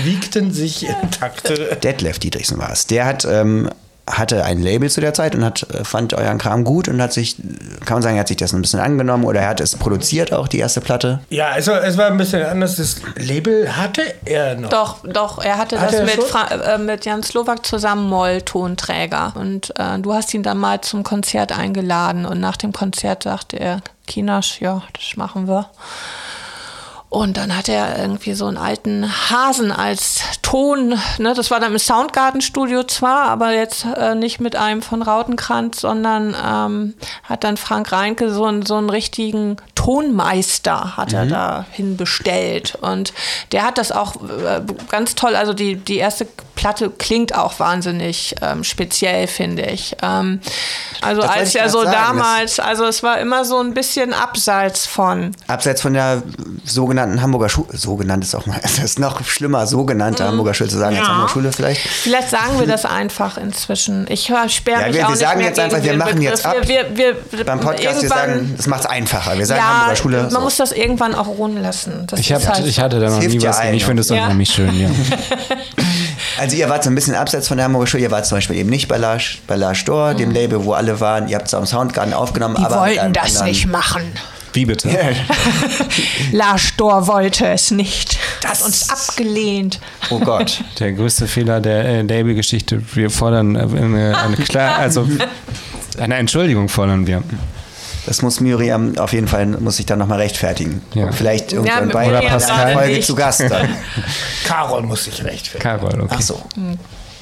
wiegten sich in Takte. Detlef Dietrichsen war es. Der hat, ähm, hatte ein Label zu der Zeit und hat, äh, fand euren Kram gut und hat sich, kann man sagen, er hat sich das ein bisschen angenommen oder er hat es produziert auch, die erste Platte. Ja, also es war ein bisschen anders. Das Label hatte er noch. doch, doch, er hatte Hat das er mit? Fra äh, mit Jan Slowak zusammen Moll-Tonträger. Und äh, du hast ihn dann mal zum Konzert eingeladen und nach dem Konzert sagte er, Kinasch, ja, das machen wir. Und dann hat er irgendwie so einen alten Hasen als Ton, ne, das war dann im Soundgarden-Studio zwar, aber jetzt äh, nicht mit einem von Rautenkranz, sondern ähm, hat dann Frank Reinke so, einen- so einen richtigen Tonmeister hat er dahin bestellt. Und der hat das auch äh, ganz toll, also die, die erste Platte klingt auch wahnsinnig ähm, speziell, finde ich. Ähm, also Das als er so sagen, damals, also es war immer so ein bisschen abseits von. Abseits von der sogenannten Hamburger Schule, sogenannt ist auch mal, es ist noch schlimmer, sogenannte Hamburger Schule zu sagen als Mhm. Ja. Hamburger Schule vielleicht. Vielleicht sagen wir das einfach inzwischen. Ich höre sperre Ja, mich wir- auch wir nicht sagen mehr jetzt einfach, wir machen jetzt Begriff. ab. Wir, wir, wir, Beim Podcast, wir sagen, das macht es einfacher. Wir sagen ja, Hamburger Schule. man so. muss das irgendwann auch ruhen lassen. Das Ich, hab, ist halt ich hatte da noch nie was gegen. Ich finde es Ja. unheimlich schön, ja. Also ihr wart so ein bisschen abseits von der Hamburger Schule, ihr wart zum Beispiel eben nicht bei La, bei La Store, dem Label, wo alle waren, ihr habt es am Soundgarden aufgenommen, Mhm. die wollten das anderen- nicht machen. Wie bitte? Lars Dor wollte es nicht. Das hat uns abgelehnt. Oh Gott. Der größte Fehler der äh, Label-Geschichte. Wir fordern äh, eine, eine klar, also eine Entschuldigung fordern wir. Das muss Miriam auf jeden Fall, muss sich dann nochmal rechtfertigen. Ja. Vielleicht irgendwann bei Oder einer Pascal. Folge nicht. zu Gast dann. Carol muss sich rechtfertigen. Karol, okay. Ach so.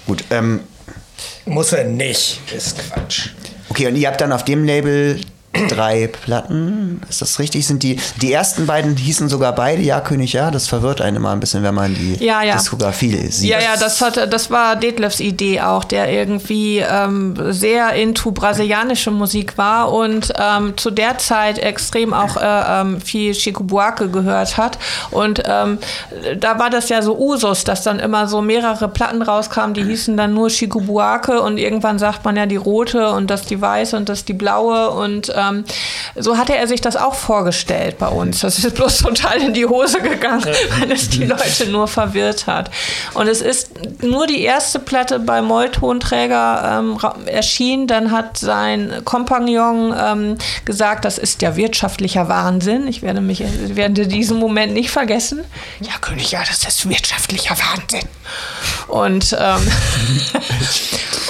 Gut, ähm, Muss er nicht. Ist Quatsch. okay, und ihr habt dann auf dem Label drei Platten. Ist das richtig? Sind die, die ersten beiden hießen sogar beide Ja, König, Ja. Das verwirrt einen immer ein bisschen, wenn man die Ja, ja. Diskografie sieht. Ja, ja, das, hat, das war Detlefs Idee auch, der irgendwie ähm, sehr into brasilianische Musik war und ähm, zu der Zeit extrem auch äh, ähm, viel Chico Buarque gehört hat. Und ähm, da war das ja so Usus, dass dann immer so mehrere Platten rauskamen, die hießen dann nur Chico Buarque und irgendwann sagt man ja die rote und das die weiße und das die blaue und ähm, so hatte er sich das auch vorgestellt bei uns. Das ist bloß total in die Hose gegangen, weil es die Leute nur verwirrt hat. Und es ist nur die erste Platte bei Molltonträger ähm, erschienen. Dann hat sein Kompagnon ähm, gesagt, das ist ja wirtschaftlicher Wahnsinn. Ich werde mich werde diesen Moment nicht vergessen. Ja, König, ja, das ist wirtschaftlicher Wahnsinn. Und, ähm,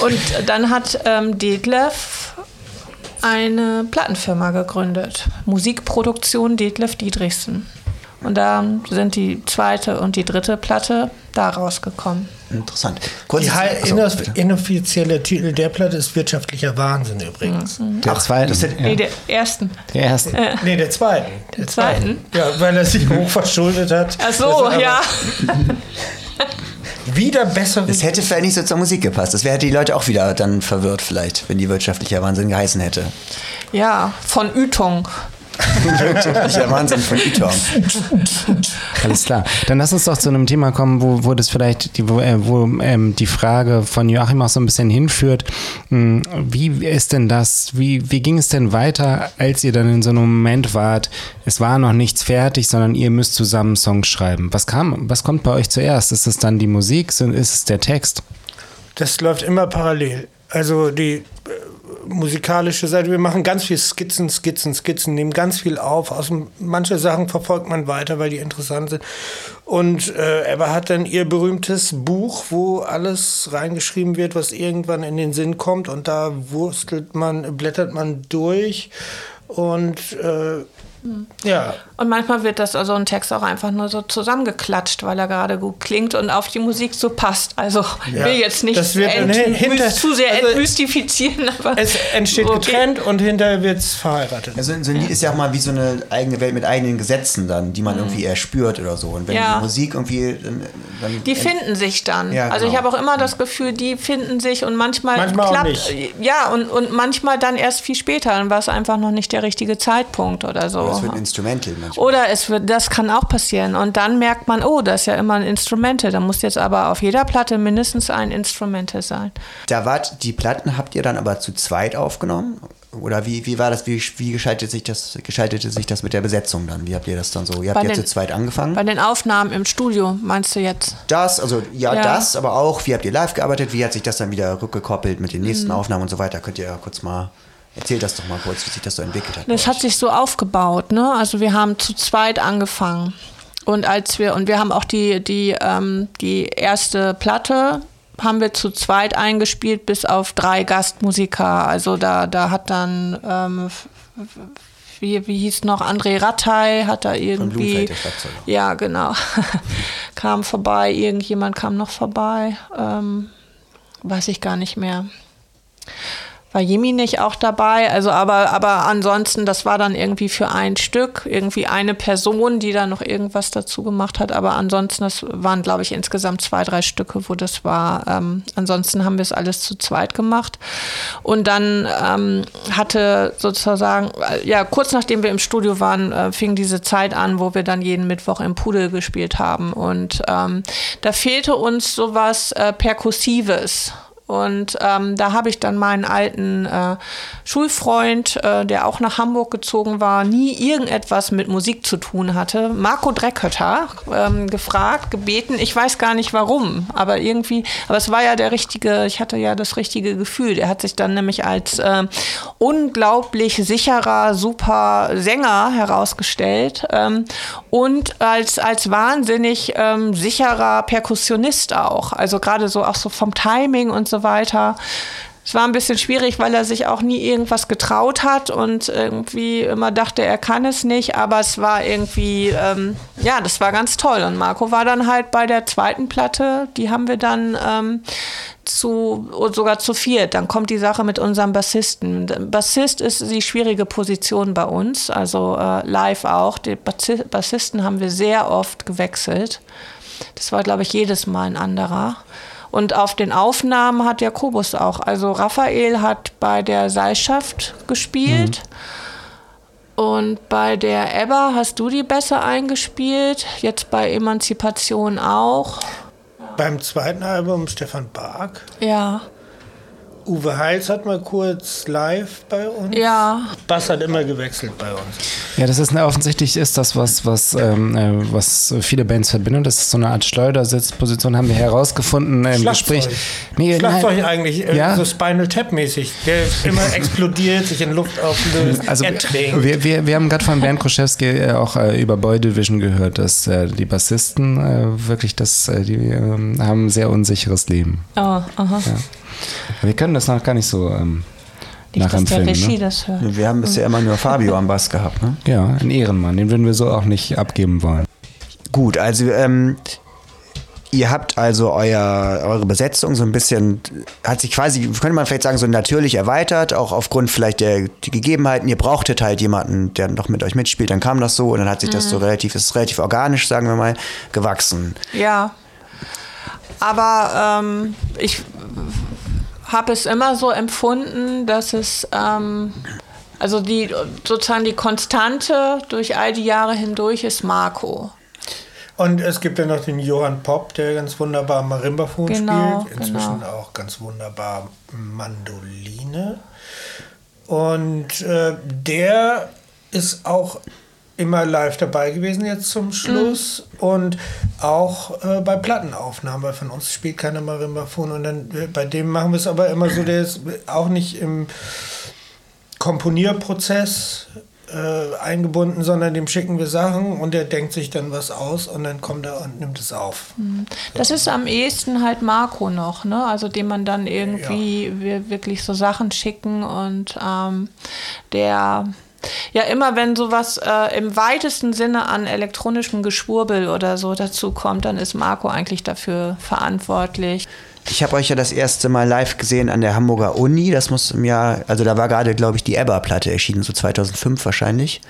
und dann hat ähm, Detlef eine Plattenfirma gegründet. Musikproduktion Detlef Dietrichsen. Und da sind die zweite und die dritte Platte da rausgekommen. Interessant. Kurz, inoffiz- bitte. inoffizielle Titel der Platte ist wirtschaftlicher Wahnsinn übrigens. Der zweite. Nee, Ja, der ersten. der erste. Nee, der zweiten. Der zweiten? Ja, weil er sich hoch verschuldet hat. Ach so, Das ja. Wieder bessere. Das hätte vielleicht nicht so zur Musik gepasst. Das wäre hätte die Leute auch wieder dann verwirrt, vielleicht, wenn die wirtschaftlicher Wahnsinn geheißen hätte. Ja, von Ytong. wirtschaftlicher Wahnsinn von Ytong. Alles klar. Dann lass uns doch zu einem Thema kommen, wo, wo das vielleicht, die, wo, äh, wo ähm, die Frage von Joachim auch so ein bisschen hinführt. Hm, Wie ist denn das, wie, wie ging es denn weiter, als ihr dann in so einem Moment wart, es war noch nichts fertig, sondern ihr müsst zusammen Songs schreiben. Was kam, was kommt bei euch zuerst? Ist es dann die Musik, ist es der Text? Das läuft immer parallel. Also die äh, musikalische Seite, wir machen ganz viel Skizzen, Skizzen, Skizzen, nehmen ganz viel auf. Aus manche Sachen verfolgt man weiter, weil die interessant sind. Und äh, Eva hat dann ihr berühmtes Buch, wo alles reingeschrieben wird, was irgendwann in den Sinn kommt. Und da wurstelt man, blättert man durch. Und äh, ja, Und manchmal wird das also ein Text auch einfach nur so zusammengeklatscht, weil er gerade gut klingt und auf die Musik so passt. Also ich Ja, will jetzt nicht das wird hinter- zu sehr also entmystifizieren, aber es entsteht Okay. getrennt und hinterher wird es verheiratet. Also so ein Lied ist ja auch mal wie so eine eigene Welt mit eigenen Gesetzen dann, die man irgendwie erspürt oder so. Und wenn Mhm. Ja. die Musik irgendwie dann, dann Die finden sich dann. Ja, Also ich genau. habe auch immer das Gefühl, die finden sich und manchmal, Manchmal auch klappt nicht. ja und, und manchmal dann erst viel später, dann war es einfach noch nicht der richtige Zeitpunkt oder so. das wird ein Instrumental manchmal. Oder es wird, das kann auch passieren. Und dann merkt man, oh, das ist ja immer ein Instrumente. Da muss jetzt aber auf jeder Platte mindestens ein Instrumente sein. Da wart die Platten habt ihr dann aber zu zweit aufgenommen? Oder wie, wie war das, wie, wie gestaltete sich das, gestaltete sich das mit der Besetzung dann? Wie habt ihr das dann so? Ihr habt Bei ja den- zu zweit angefangen. Bei den Aufnahmen im Studio, meinst du jetzt? Das, also ja, Ja. das, aber auch, wie habt ihr live gearbeitet? Wie hat sich das dann wieder rückgekoppelt mit den nächsten Mhm. Aufnahmen und so weiter? Könnt ihr ja kurz mal, erzählt das doch mal kurz, wie sich das so entwickelt hat. Das hat sich so aufgebaut, ne? Also wir haben zu zweit angefangen. Und als wir, und wir haben auch die, die, ähm, die erste Platte haben wir zu zweit eingespielt, bis auf drei Gastmusiker. Also da, da hat dann, ähm, wie, wie hieß noch, André Rattay hat da irgendwie. Ja, genau. kam vorbei, irgendjemand kam noch vorbei. Ähm, weiß ich gar nicht mehr. War Jimmy nicht auch dabei? Also, aber, aber ansonsten, das war dann irgendwie für ein Stück, irgendwie eine Person, die da noch irgendwas dazu gemacht hat. Aber ansonsten, das waren, glaube ich, insgesamt zwei, drei Stücke, wo das war. Ähm, ansonsten haben wir es alles zu zweit gemacht. Und dann ähm, hatte sozusagen, äh, ja, kurz nachdem wir im Studio waren, äh, fing diese Zeit an, wo wir dann jeden Mittwoch im Pudel gespielt haben. Und ähm, da fehlte uns sowas äh, Perkussives. Und ähm, da habe ich dann meinen alten äh, Schulfreund, äh, der auch nach Hamburg gezogen war, nie irgendetwas mit Musik zu tun hatte, Marco Dreckötter, ähm, gefragt, gebeten. Ich weiß gar nicht warum, aber irgendwie, aber es war ja der richtige, ich hatte ja das richtige Gefühl. Der hat sich dann nämlich als äh, unglaublich sicherer, super Sänger herausgestellt ähm, und als, als wahnsinnig ähm, sicherer Perkussionist auch. Also gerade so auch so vom Timing und so weiter. Es war ein bisschen schwierig, weil er sich auch nie irgendwas getraut hat und irgendwie immer dachte, er kann es nicht. Aber es war irgendwie, ähm, ja, das war ganz toll. Und Marco war dann halt bei der zweiten Platte, die haben wir dann ähm, zu, sogar zu viert. Dann kommt die Sache mit unserem Bassisten. Bassist ist die schwierige Position bei uns, also äh, live auch. Die Bassisten haben wir sehr oft gewechselt. Das war, glaube ich, jedes Mal ein anderer. Und auf den Aufnahmen hat Jakobus auch. Also Raphael hat bei der Seilschaft gespielt. Mhm. Und bei der Ebba hast du die besser eingespielt. Jetzt bei Emanzipation auch. Beim zweiten Album Stefan Bark. Ja. Uwe Heils hat mal kurz live bei uns. Ja. Bass hat immer gewechselt bei uns. Ja, das ist eine, offensichtlich ist das was, was, ähm, äh, was viele Bands verbindet. Das ist so eine Art Schleudersitzposition, haben wir herausgefunden im Gespräch. Nee, Schlagzeug nein. eigentlich, äh, ja? so Spinal Tap mäßig, der immer explodiert, sich in Luft auflöst, also, wir, wir, wir haben gerade von Bernd Kruszewski äh, auch äh, über Boy Division gehört, dass äh, die Bassisten äh, wirklich das, die ähm, haben ein sehr unsicheres Leben. Oh, aha. Ja. Wir können das noch gar nicht so ähm, nicht, nachempfinden. Dass der Regie ne? das hört. Wir haben bisher immer nur Fabio am Bass gehabt. Ne? Ja, ein Ehrenmann. Den würden wir so auch nicht abgeben wollen. Gut, also ähm, ihr habt also euer, eure Besetzung so ein bisschen, hat sich quasi, könnte man vielleicht sagen, so natürlich erweitert, auch aufgrund vielleicht der die Gegebenheiten. Ihr brauchtet halt jemanden, der noch mit euch mitspielt, dann kam das so und dann hat sich mhm. das so relativ, ist relativ organisch, sagen wir mal, gewachsen. Ja. Aber ähm, ich habe es immer so empfunden, dass es ähm, also die sozusagen die Konstante durch all die Jahre hindurch ist Marco. Und es gibt ja noch den Johann Popp, der ganz wunderbar Marimbaphon genau, spielt, inzwischen genau. auch ganz wunderbar Mandoline. Und äh, der ist auch immer live dabei gewesen jetzt zum Schluss mhm. und auch äh, bei Plattenaufnahmen, weil von uns spielt keiner Marimbaphon und dann äh, bei dem machen wir es aber immer so, der ist auch nicht im Komponierprozess äh, eingebunden, sondern dem schicken wir Sachen und der denkt sich dann was aus und dann kommt er und nimmt es auf. Mhm. Das so. ist am ehesten halt Marco noch, ne? Also dem man dann irgendwie ja. wirklich so Sachen schicken und ähm, der ja, immer wenn sowas äh, im weitesten Sinne an elektronischem Geschwurbel oder so dazu kommt, dann ist Marco eigentlich dafür verantwortlich. Ich habe euch ja das erste Mal live gesehen an der Hamburger Uni. Das muss im Jahr, also da war gerade, glaube ich, die Ebba-Platte erschienen, so 2005 wahrscheinlich.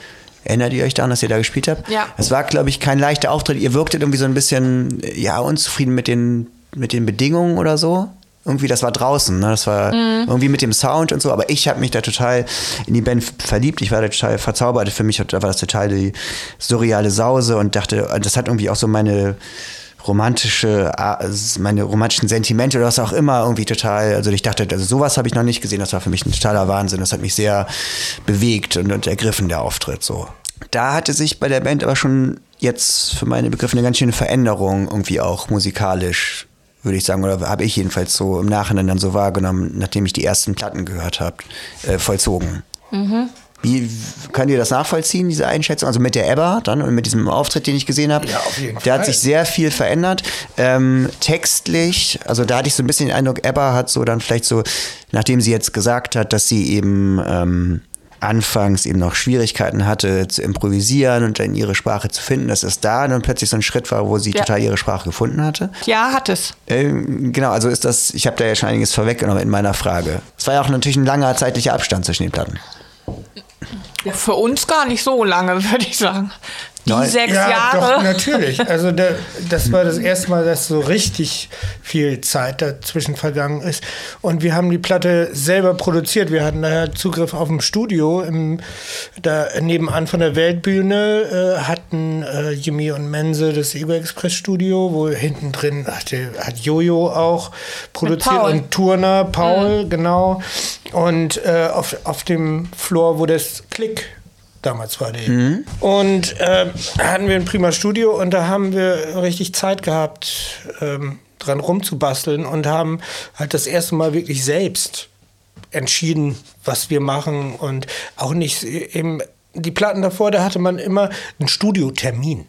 Erinnert ihr euch daran, dass ihr da gespielt habt? Ja. Es war, glaube ich, kein leichter Auftritt. Ihr wirktet irgendwie so ein bisschen, ja, unzufrieden mit den, mit den Bedingungen oder so irgendwie, das war draußen, ne? das war mhm. irgendwie mit dem Sound und so, aber ich habe mich da total in die Band verliebt, ich war da total verzaubert, für mich war das total die surreale Sause und dachte, das hat irgendwie auch so meine romantische, meine romantischen Sentimente oder was auch immer irgendwie total, also ich dachte, also sowas habe ich noch nicht gesehen, das war für mich ein totaler Wahnsinn, das hat mich sehr bewegt und, und ergriffen, der Auftritt so. Da hatte sich bei der Band aber schon jetzt für meine Begriffe eine ganz schöne Veränderung irgendwie auch musikalisch würde ich sagen, oder habe ich jedenfalls so im Nachhinein dann so wahrgenommen, nachdem ich die ersten Platten gehört habe, äh, vollzogen. Mhm. Wie könnt ihr das nachvollziehen, diese Einschätzung? Also mit der Ebba dann und mit diesem Auftritt, den ich gesehen habe. Ja, auf jeden Fall. Der hat sich sehr viel verändert. Ähm, textlich, also da hatte ich so ein bisschen den Eindruck, Ebba hat so dann vielleicht so, nachdem sie jetzt gesagt hat, dass sie eben ähm, anfangs eben noch Schwierigkeiten hatte zu improvisieren und dann ihre Sprache zu finden, dass es da dann plötzlich so ein Schritt war, wo sie ja. total ihre Sprache gefunden hatte? Ja, hat es. Äh, genau, also ist das, ich habe da ja schon einiges vorweggenommen in meiner Frage. Es war ja auch natürlich ein langer zeitlicher Abstand zwischen den Platten. Ja, für uns gar nicht so lange, würde ich sagen die Nein. sechs ja, Jahre. Doch, natürlich. Also der, das war das erste Mal, dass so richtig viel Zeit dazwischen vergangen ist. Und wir haben die Platte selber produziert. Wir hatten daher Zugriff auf ein Studio im, da nebenan von der Weltbühne äh, hatten äh, Jimmy und Mense das Ego Express Studio, wo hinten drin hatte, hat Jojo auch produziert und Turner, Paul, mhm. genau. Und äh, auf, auf dem Floor, wo das Klick damals war die. Mhm. Und äh, hatten wir ein prima Studio und da haben wir richtig Zeit gehabt, ähm, dran rumzubasteln und haben halt das erste Mal wirklich selbst entschieden, was wir machen und auch nicht eben die Platten davor, da hatte man immer einen Studiotermin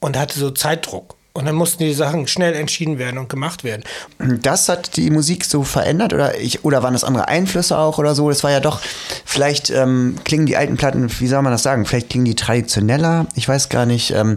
und hatte so Zeitdruck. Und dann mussten die Sachen schnell entschieden werden und gemacht werden. Das hat die Musik so verändert oder ich, oder waren das andere Einflüsse auch oder so? Das war ja doch, vielleicht ähm, klingen die alten Platten, wie soll man das sagen? Vielleicht klingen die traditioneller, ich weiß gar nicht. Ähm,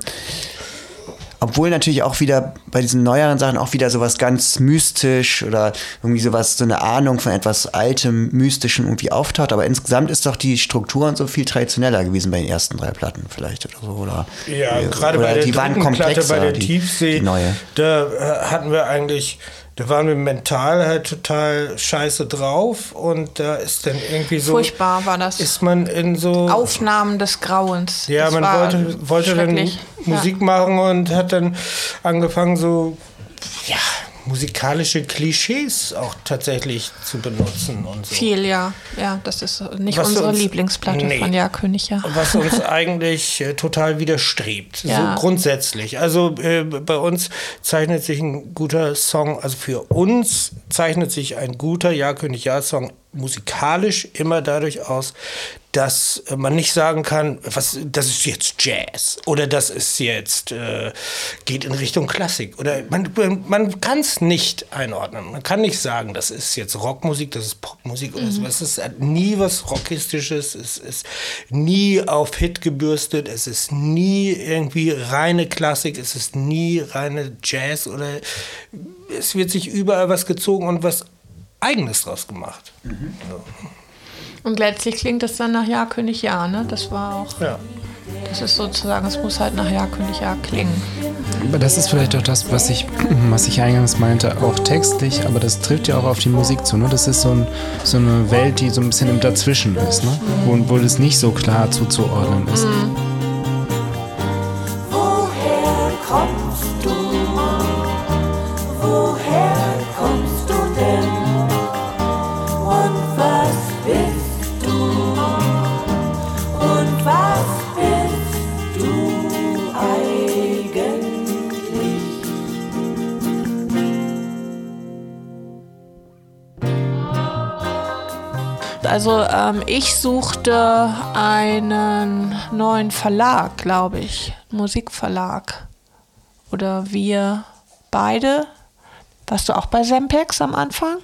obwohl natürlich auch wieder bei diesen neueren Sachen auch wieder sowas ganz mystisch oder irgendwie sowas, so eine Ahnung von etwas Altem, Mystischem irgendwie auftaucht. Aber insgesamt ist doch die Struktur und so viel traditioneller gewesen bei den ersten drei Platten vielleicht oder so. Oder, Ja, oder gerade bei der die waren dritten Platte, komplexer, bei der die, Tiefsee, die neue. da äh, hatten wir eigentlich, da waren wir mental halt total scheiße drauf und da ist dann irgendwie so, Furchtbar war das. ist man in so... Aufnahmen des Grauens. Ja, Das man wollte, wollte dann. Musik machen und hat dann angefangen, so ja, musikalische Klischees auch tatsächlich zu benutzen und so. Viel, ja. Ja, das ist nicht Was unsere uns- Lieblingsplatte Nee. von Ja König, ja. Was uns eigentlich äh, total widerstrebt, Ja. so grundsätzlich. Also äh, bei uns zeichnet sich ein guter Song, also für uns zeichnet sich ein guter Ja König Ja Song musikalisch immer dadurch aus, dass äh, man nicht sagen kann, was das ist jetzt Jazz oder das ist jetzt äh, geht in Richtung Klassik oder man, man kann es nicht einordnen. Man kann nicht sagen, das ist jetzt Rockmusik, das ist Popmusik oder sowas. Es ist nie was Rockistisches, es ist nie auf Hit gebürstet, es ist nie irgendwie reine Klassik, es ist nie reine Jazz oder es wird sich überall was gezogen und was Eigenes draus gemacht. Und letztlich klingt es dann nach Ja König Ja, ne? Das war auch, Ja. das ist sozusagen, es muss halt nach Ja König Ja klingen. Aber das ist vielleicht auch das, was ich, was ich eingangs meinte, auch textlich, aber das trifft ja auch auf die Musik zu. Ne? Das ist so, ein, so eine Welt, die so ein bisschen im Dazwischen ist, ne? wo, wo das nicht so klar zuzuordnen ist. Woher ähm, ich suchte einen neuen Verlag, glaube ich, Musikverlag. Oder wir beide. Warst du auch bei Sempex am Anfang?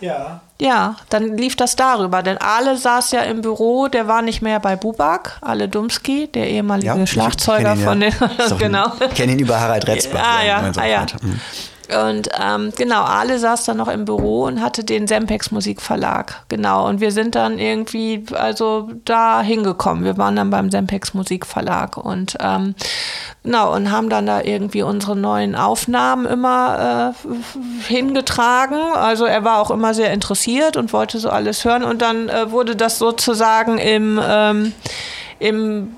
Ja. Ja, dann lief das darüber, denn Ale saß ja im Büro, der war nicht mehr bei Bubak, Ale Dumski, der ehemalige ich Schlagzeuger kenn ihn, von ja. den, genau. Ich kenne ihn über Harald Retzbach. Ah, ja, ah, ja. Mhm. Und ähm, genau, Ale saß dann noch im Büro und hatte den Sempex Musikverlag. Genau. Und wir sind dann irgendwie also da hingekommen. Wir waren dann beim Sempex Musikverlag und ähm, genau und haben dann da irgendwie unsere neuen Aufnahmen immer äh, hingetragen. Also er war auch immer sehr interessiert und wollte so alles hören. Und dann äh, wurde das sozusagen im ähm, im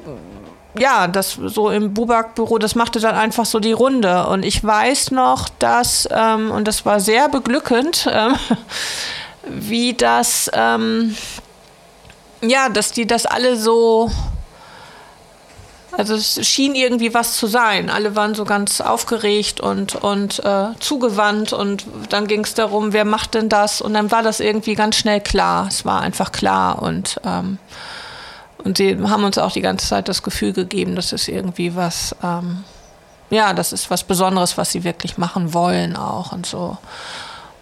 ja, das so im Bubak-Büro, das machte dann einfach so die Runde. Und ich weiß noch, dass, ähm, und das war sehr beglückend, ähm, wie das, ähm, ja, dass die das alle so, also es schien irgendwie was zu sein. Alle waren so ganz aufgeregt und, und äh, zugewandt und dann ging es darum, wer macht denn das? Und dann war das irgendwie ganz schnell klar. Es war einfach klar und ähm, und sie haben uns auch die ganze Zeit das Gefühl gegeben, das ist irgendwie was, ähm, ja, das ist was Besonderes, was sie wirklich machen wollen auch und so.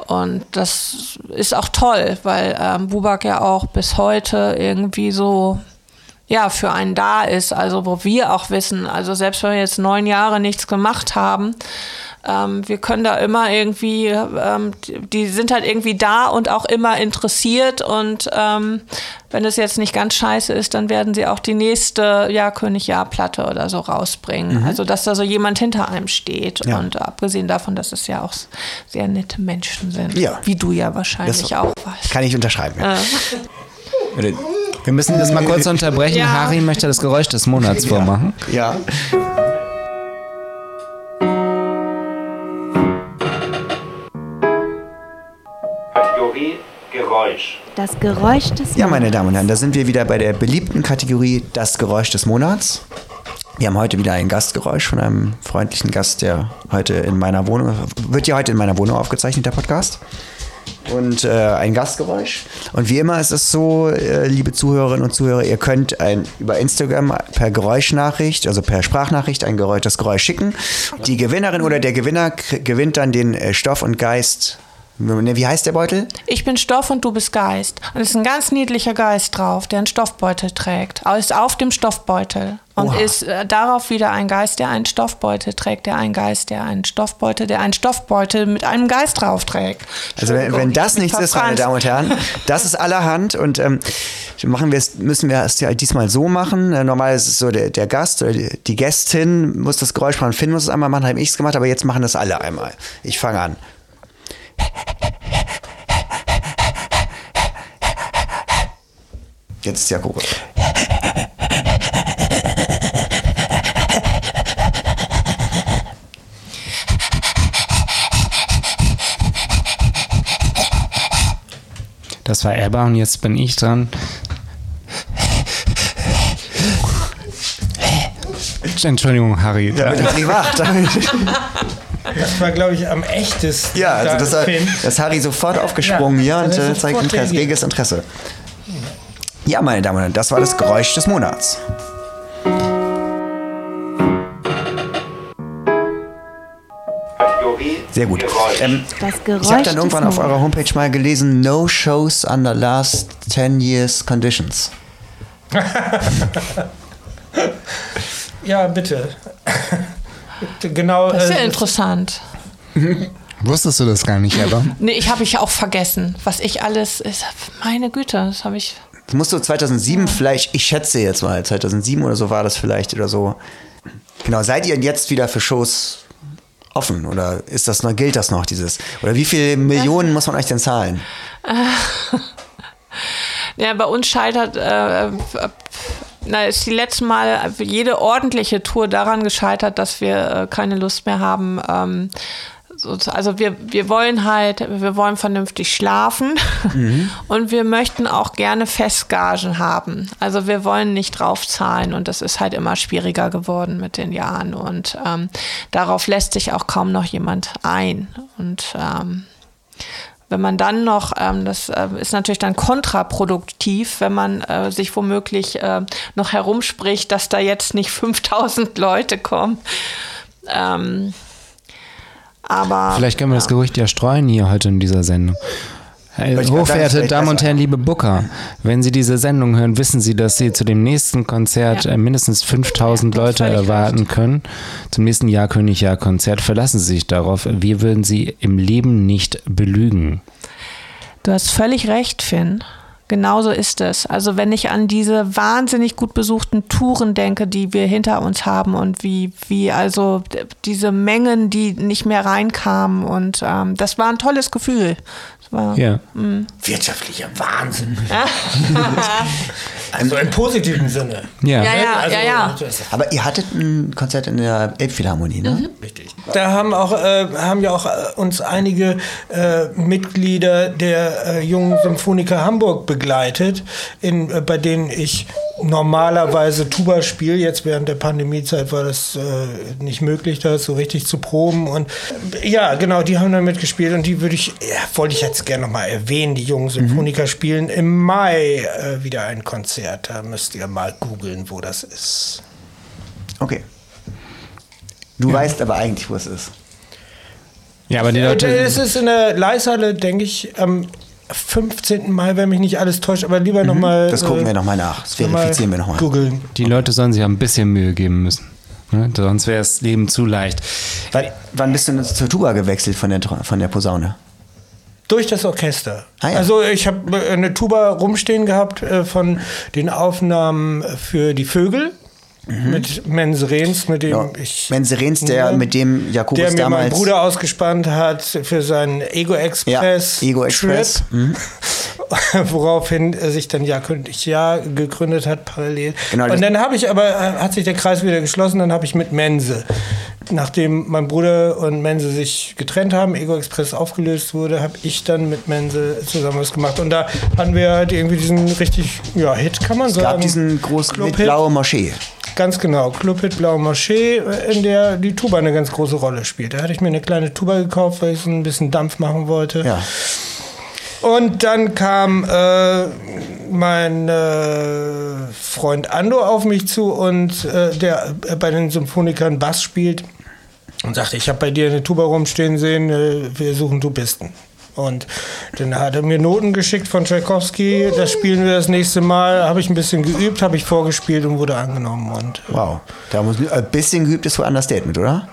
Und das ist auch toll, weil ähm, Bubak ja auch bis heute irgendwie so, ja, für einen da ist. Also, wo wir auch wissen, also selbst wenn wir jetzt neun Jahre nichts gemacht haben, ähm, wir können da immer irgendwie, ähm, die, sind halt irgendwie da und auch immer interessiert und ähm, wenn es jetzt nicht ganz scheiße ist, dann werden sie auch die nächste Ja König Ja Platte oder so rausbringen. Also dass da so jemand hinter einem steht Ja. und abgesehen davon, dass es ja auch sehr nette Menschen sind, Ja. wie du ja wahrscheinlich Das- auch weißt. Kann ich unterschreiben. Ja. Oder- Wir müssen das mal kurz unterbrechen. Ja. Harry möchte das Geräusch des Monats vormachen. ja. Kategorie Geräusch. Das Geräusch des Ja, meine Damen und Herren, da sind wir wieder bei der beliebten Kategorie Das Geräusch des Monats. Wir haben heute wieder ein Gastgeräusch von einem freundlichen Gast, der heute in meiner Wohnung, wird ja heute in meiner Wohnung aufgezeichnet, der Podcast. und äh, ein Gastgeräusch. Und wie immer ist es so, äh, liebe Zuhörerinnen und Zuhörer, ihr könnt ein, über Instagram per Geräuschnachricht, also per Sprachnachricht, ein Geräusch, das Geräusch schicken. Die Gewinnerin oder der Gewinner gewinnt dann den äh, Stoff und Geist. Ne, Wie heißt der Beutel? Ich bin Stoff und du bist Geist. Und es ist ein ganz niedlicher Geist drauf, der einen Stoffbeutel trägt. Aber ist auf dem Stoffbeutel. Und Oha. ist äh, darauf wieder ein Geist, der einen Stoffbeutel trägt, der einen Geist, der einen Stoffbeutel, der einen Stoffbeutel mit einem Geist drauf trägt. Also wenn, wenn das nichts ist, meine Damen und Herren, das ist allerhand und ähm, machen wir es, müssen wir es ja diesmal so machen. Äh, normal ist es so, der, der Gast oder die, die Gästin muss das Geräusch machen, Finn muss es einmal machen, habe ich es gemacht, aber jetzt machen das alle einmal. Ich fange an. Jetzt ist Jakob. Das war Ebba und jetzt bin ich dran. Entschuldigung, Harry. Ja, privat. Das war, glaube ich, am echtesten. ja, also das, das Harry sofort aufgesprungen Ja, hier und äh, zeigt Interesse, reges Interesse. Ja, meine Damen und Herren, das war das Geräusch des Monats. Sehr gut. Ähm, Das Geräusch ich habe dann irgendwann auf eurer Homepage mal gelesen, no shows under last 10 years conditions. Ja, bitte. genau. Das ist ja äh, interessant. Wusstest du das gar nicht, Ebba? Nee, ich habe ich auch vergessen, was ich alles ist. Meine Güte, das habe ich. Das musst du 2007 vielleicht, ich schätze jetzt mal, 2007 oder so war das vielleicht oder so. Genau, seid ihr jetzt wieder für Shows offen oder ist das noch, gilt das noch dieses? Oder wie viele Millionen muss man euch denn zahlen? Ja, bei uns scheitert, äh, na, ist die letzten Mal jede ordentliche Tour daran gescheitert, dass wir äh, keine Lust mehr haben. Ähm, so, also wir, wir wollen halt, wir wollen vernünftig schlafen und wir möchten auch gerne Festgagen haben. Also wir wollen nicht draufzahlen und das ist halt immer schwieriger geworden mit den Jahren und ähm, darauf lässt sich auch kaum noch jemand ein. Und ähm, wenn man dann noch, ähm, das äh, ist natürlich dann kontraproduktiv, wenn man äh, sich womöglich äh, noch herumspricht, dass da jetzt nicht 5000 Leute kommen. Ähm, aber Vielleicht können wir das Gerücht ja streuen hier heute in dieser Sendung. Äh, Hochverehrte vielleicht Damen und. Herren, liebe Booker, wenn Sie diese Sendung hören, wissen Sie, dass Sie zu dem nächsten Konzert Ja. äh, mindestens 5000 Ja, Leute erwarten können. Zum nächsten Jahr König Jahr Konzert. Verlassen Sie sich darauf. Wir würden Sie im Leben nicht belügen. Du hast völlig recht, Finn. Genauso ist es. Also wenn ich an diese wahnsinnig gut besuchten Touren denke, die wir hinter uns haben und wie, wie also diese Mengen, die nicht mehr reinkamen und ähm, das war ein tolles Gefühl. War, Ja. Wirtschaftlicher Wahnsinn. also im positiven Sinne. Ja. Ja, ja, Also, ja, ja. das- Aber ihr hattet ein Konzert in der Elbphilharmonie, ne? Richtig. Da haben auch äh, haben ja auch äh, uns einige äh, Mitglieder der äh, jungen Symphoniker Hamburg begleitet, in, äh, bei denen ich normalerweise Tuba spiele. Jetzt während der Pandemiezeit war das äh, nicht möglich, das so richtig zu proben. Und äh, ja, genau, die haben da mitgespielt und die würde ich, ja, wollte ich jetzt gerne nochmal erwähnen. Die jungen Symphoniker spielen im Mai äh, wieder ein Konzert. Da müsst ihr mal googeln, wo das ist. Okay. Du weißt aber eigentlich, wo es ist. Ja, aber die Äh, Leute. Es ist in der Leishalle, denke ich, am 15. Mai, wenn mich nicht alles täuscht, aber lieber nochmal. Mhm. Das gucken wir nochmal nach. Das verifizieren wir nochmal. Googeln. Die Leute sollen sich ein bisschen Mühe geben müssen. Ne? Sonst wäre das Leben zu leicht. Wann, wann bist du denn zur Tuba gewechselt von der, von der Posaune? Durch das Orchester. Ah, ja. Also ich habe eine Tuba rumstehen gehabt äh, von den Aufnahmen für die Vögel mit Mense Rehns, mit dem Mhm. Ja. ich Mense Rehns, der- mit dem Jakobus der mir mein damals- Bruder ausgespannt hat für seinen Ego Express. Ja, Ego Express. Mhm. Woraufhin sich dann Ja König Ja gegründet hat parallel. Genau, Und dann habe ich aber äh, hat sich der Kreis wieder geschlossen. Dann habe ich mit Mense, nachdem mein Bruder und Mense sich getrennt haben, Ego Express aufgelöst wurde, habe ich dann mit Mense zusammen was gemacht. Und da hatten wir halt irgendwie diesen richtig ja Hit, kann man Es sagen. gab diesen großen Club Hit. blaue Moschee. Ganz genau, Clubhit Blaue Moschee, in der die Tuba eine ganz große Rolle spielt. Da hatte ich mir eine kleine Tuba gekauft, weil ich so ein bisschen Dampf machen wollte. Ja. Und dann kam äh, mein äh, Freund Ando auf mich zu und äh, der bei den Symphonikern Bass spielt und sagte, ich habe bei dir eine Tuba rumstehen sehen, äh, wir suchen Tubisten. Und dann hat er mir Noten geschickt von Tchaikovsky, das spielen wir das nächste Mal, habe ich ein bisschen geübt, habe ich vorgespielt und wurde angenommen. Und äh, Wow. Da muss ein bisschen geübt ist wohl Understatement, oder?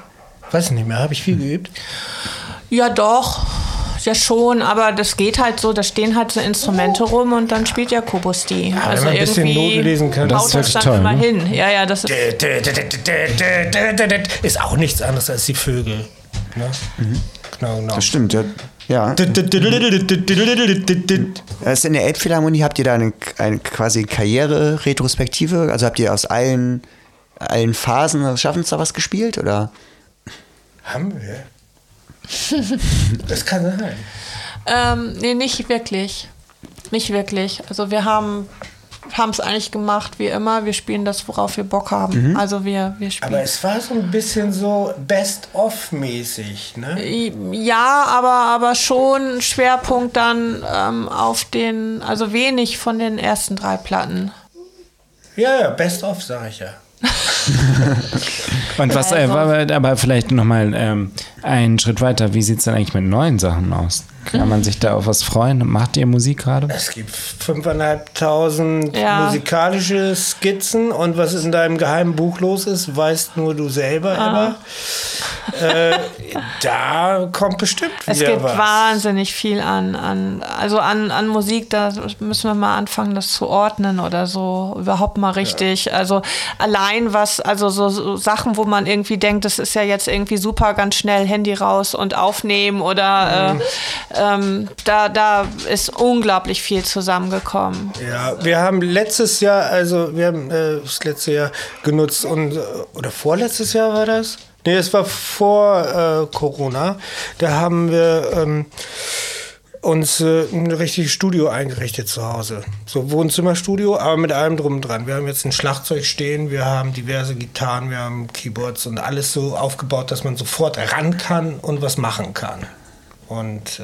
weiß nicht mehr, habe ich viel geübt. Ja, doch. Ja, schon, aber das geht halt so, da stehen halt so Instrumente rum und dann spielt Jakobus die. wenn also man ein bisschen irgendwie Noten lesen kann. Das ist das wirklich dann toll, immer ne? hin. Ja, ja, das ist. Ist auch nichts anderes als die Vögel. Ne? Genau, genau. Das stimmt, ja. ja. Also in der Elbphilharmonie habt ihr da eine, eine quasi Karriere-Retrospektive? Also habt ihr aus allen, allen Phasen des Schaffens da was gespielt? Oder? Haben wir? Das kann sein. Ähm, nee, nicht wirklich. Nicht wirklich. Also wir haben haben es eigentlich gemacht wie immer. Wir spielen das, worauf wir Bock haben. Also wir, wir spielen. Aber es war so ein bisschen so Best-of-mäßig, ne? Ja, aber, aber schon Schwerpunkt dann ähm, auf den, also wenig von den ersten drei Platten. Ja, ja, Best-of, sag ich ja. Und was, äh, war- aber vielleicht nochmal ähm, einen Schritt weiter. Wie sieht es denn eigentlich mit neuen Sachen aus? Kann man sich da auf was freuen? Macht ihr Musik gerade? Es gibt 5.500 Ja. musikalische Skizzen und was in deinem geheimen Buch los ist, weißt nur du selber immer. Äh, da kommt bestimmt wieder Es gibt was. wahnsinnig viel an, an also an, an Musik, da müssen wir mal anfangen, das zu ordnen oder so, überhaupt mal richtig. Also allein was, also so, so Sachen, wo man irgendwie denkt, das ist ja jetzt irgendwie super, ganz schnell Handy raus und aufnehmen oder Mhm. äh, ähm, da, da ist unglaublich viel zusammengekommen. Ja, wir haben letztes Jahr, also wir haben äh, das letzte Jahr genutzt und äh, oder vorletztes Jahr war das? Nee, es war vor äh, Corona. Da haben wir ähm, uns äh, ein richtiges Studio eingerichtet zu Hause. So Wohnzimmerstudio, aber mit allem drum und dran. Wir haben jetzt ein Schlagzeug stehen, wir haben diverse Gitarren, wir haben Keyboards und alles so aufgebaut, dass man sofort ran kann und was machen kann. Und äh,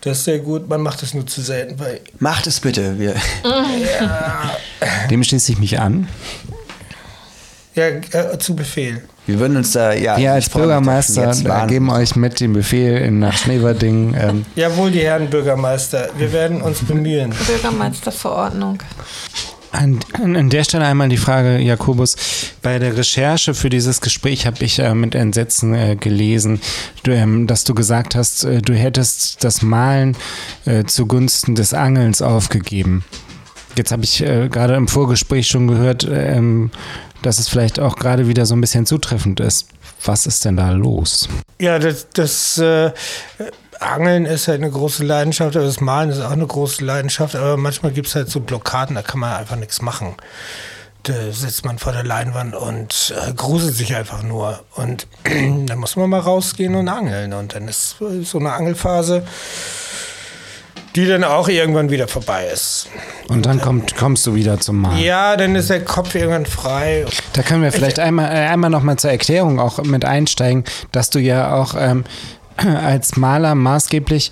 das ist sehr gut. Man macht es nur zu selten, weil Macht es bitte. Wir, Dem schließe ich mich an. Ja, äh, zu Befehl. wir würden uns da, ja. Wir als Bürgermeister geben euch mit den Befehl in nach Schneverding. Ähm, Jawohl, die Herren Bürgermeister, wir werden uns bemühen. Bürgermeisterverordnung. An, an der Stelle einmal die Frage, Jakobus. Bei der Recherche für dieses Gespräch habe ich äh, mit Entsetzen äh, gelesen, du, ähm, dass du gesagt hast, äh, du hättest das Malen äh, zugunsten des Angelns aufgegeben. Jetzt habe ich äh, gerade im Vorgespräch schon gehört, ähm, dass es vielleicht auch gerade wieder so ein bisschen zutreffend ist. Was ist denn da los? Ja, das, das äh, Angeln ist halt eine große Leidenschaft, aber das Malen ist auch eine große Leidenschaft, aber manchmal gibt es halt so Blockaden, da kann man einfach nichts machen. Da sitzt man vor der Leinwand und äh, gruselt sich einfach nur. Und dann muss man mal rausgehen und angeln. Und dann ist so eine Angelphase, die dann auch irgendwann wieder vorbei ist. Und dann kommt, kommst du wieder zum Malen. Ja, dann ist der Kopf irgendwann frei. Da können wir vielleicht einmal, äh, einmal noch mal zur Erklärung auch mit einsteigen, dass du ja auch ähm, als Maler maßgeblich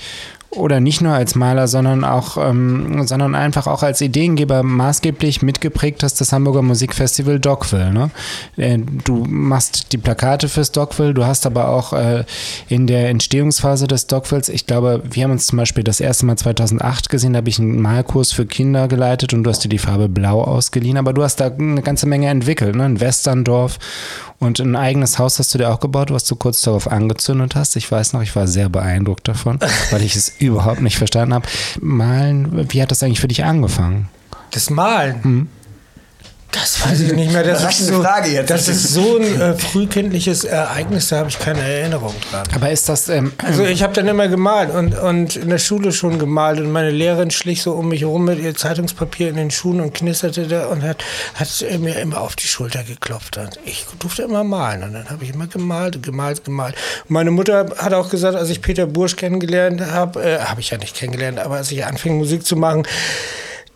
oder nicht nur als Maler, sondern auch, ähm, sondern einfach auch als Ideengeber maßgeblich mitgeprägt hast das Hamburger Musikfestival Dogville. Ne? Äh, du machst die Plakate fürs Dogville, du hast aber auch äh, in der Entstehungsphase des Dogvilles, ich glaube, wir haben uns zum Beispiel das erste Mal 2008 gesehen, da habe ich einen Malkurs für Kinder geleitet und du hast dir die Farbe Blau ausgeliehen, aber du hast da eine ganze Menge entwickelt, ne? ein Westerndorf und ein eigenes Haus hast du dir auch gebaut, was du kurz darauf angezündet hast. Ich weiß noch, ich war sehr beeindruckt davon, weil ich es überhaupt nicht verstanden habe. Malen, wie hat das eigentlich für dich angefangen? Das Malen. Das weiß ich nicht mehr. Das ist Überraschende so, Frage jetzt. Das ist so ein äh, frühkindliches Ereignis, da habe ich keine Erinnerung dran. Aber ist das, ähm, Also ich habe dann immer gemalt und, und in der Schule schon gemalt und meine Lehrerin schlich so um mich rum mit ihr Zeitungspapier in den Schuhen und knisterte da und hat, hat mir immer auf die Schulter geklopft. Und ich durfte immer malen und dann habe ich immer gemalt und gemalt, gemalt. Und meine Mutter hat auch gesagt, als ich Peter Bursch kennengelernt habe, äh, habe ich ja nicht kennengelernt, aber als ich anfing Musik zu machen,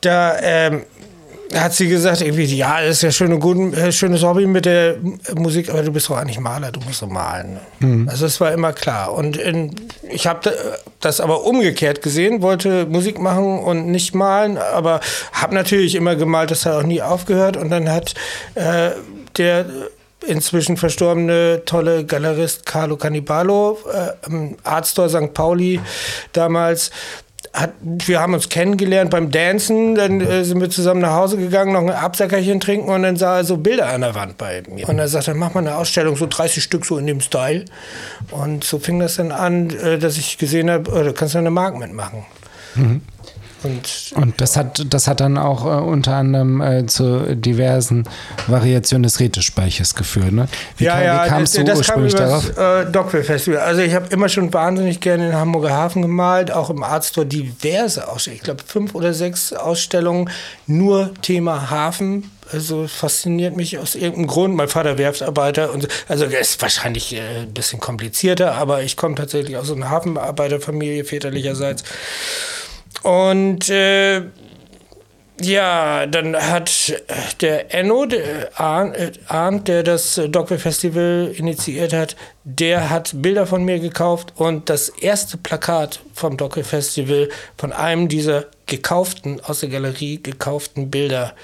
da ähm, hat sie gesagt, irgendwie, ja, das ist ja schön und gut, äh, schönes Hobby mit der Musik, aber du bist doch eigentlich Maler, du musst doch malen. Also das war immer klar. Und in, ich habe das aber umgekehrt gesehen, wollte Musik machen und nicht malen, aber habe natürlich immer gemalt, das hat auch nie aufgehört. Und dann hat äh, der inzwischen verstorbene tolle Galerist Carlo Cannibalo, äh, im Artstore St. Pauli damals, hat, wir haben uns kennengelernt beim Dancen, dann äh, sind wir zusammen nach Hause gegangen, noch ein Absackerchen trinken und dann sah er so Bilder an der Wand bei mir. Und er sagte, mach mal eine Ausstellung, so 30 Stück so in dem Style. Und so fing das dann an, äh, dass ich gesehen habe, oh, da kannst du eine Mark mitmachen. Und Und das hat, das hat dann auch äh, unter anderem äh, zu diversen Variationen des Rätespeichers geführt. Ne? Wie, kam, wie kamst du das ursprünglich kam darauf? übers, Äh, Dockville Festival. Also ich habe immer schon wahnsinnig gerne in Hamburger Hafen gemalt, auch im Artstore diverse Ausstellungen. Ich glaube fünf oder sechs Ausstellungen, nur Thema Hafen. Also fasziniert mich aus irgendeinem Grund. Mein Vater Werftarbeiter und so. also ist wahrscheinlich äh, ein bisschen komplizierter, aber ich komme tatsächlich aus so einer Hafenarbeiterfamilie väterlicherseits. Und äh, ja, dann hat der Enno, der Arndt, äh, Arndt, der das Dockville Festival initiiert hat, der hat Bilder von mir gekauft und das erste Plakat vom Dockville Festival von einem dieser gekauften, aus der Galerie gekauften Bilder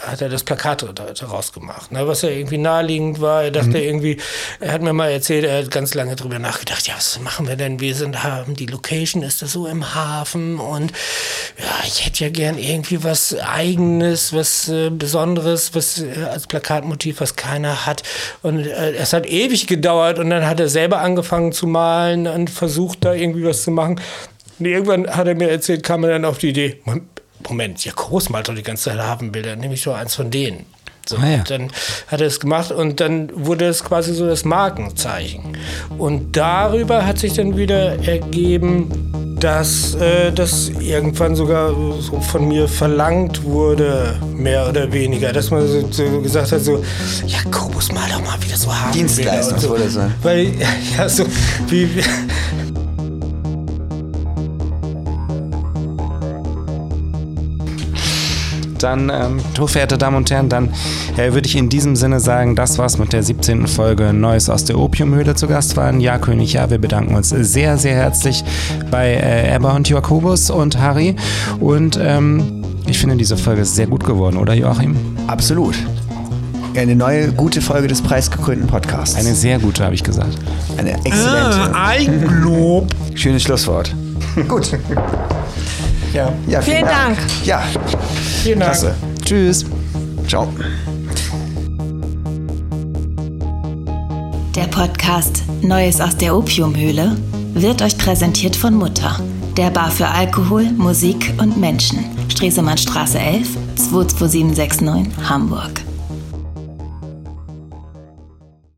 hat er das Plakat daraus gemacht, ne, was ja irgendwie naheliegend war. Er dachte irgendwie, er hat mir mal erzählt, er hat ganz lange drüber nachgedacht, ja, was machen wir denn? Wir sind, haben die Location, ist das so im Hafen und ja, ich hätte ja gern irgendwie was Eigenes, was äh, Besonderes, was äh, als Plakatmotiv, was keiner hat. Und äh, es hat ewig gedauert und dann hat er selber angefangen zu malen und versucht da irgendwie was zu machen. Und irgendwann hat er mir erzählt, kam er dann auf die Idee, Moment, ja, groß malt doch die ganze Zeit Hafenbilder, nehme ich doch eins von denen. So, Ah, ja. und Dann hat er es gemacht und dann wurde es quasi so das Markenzeichen. Und darüber hat sich dann wieder ergeben, dass äh, das irgendwann sogar so von mir verlangt wurde, mehr oder weniger. Dass man so, so gesagt hat, so, ja, Kobus, mal doch mal wieder so Hafenbilder. Dienstleistung, so. wurde so. Weil, ja, so wie, Dann, ähm, hochverehrte Damen und Herren, dann äh, würde ich in diesem Sinne sagen, das war's mit der 17. Folge Neues aus der Opiumhöhle zu Gast waren. Ja, König, ja, wir bedanken uns sehr, sehr herzlich bei äh, Ebba und Jakobus und Harry. Und ähm, ich finde, diese Folge ist sehr gut geworden, oder Joachim? Absolut. Eine neue, gute Folge des preisgekrönten Podcasts. Eine sehr gute, habe ich gesagt. Eine exzellente. Eigenlob. Schönes Schlusswort. Gut. Ja, Ja, Vielen Dank. Ja, vielen Dank. klasse. Tschüss. Ciao. Der Podcast Neues aus der Opiumhöhle wird euch präsentiert von Mutter, der Bar für Alkohol, Musik und Menschen. Stresemannstraße 11 22769 Hamburg.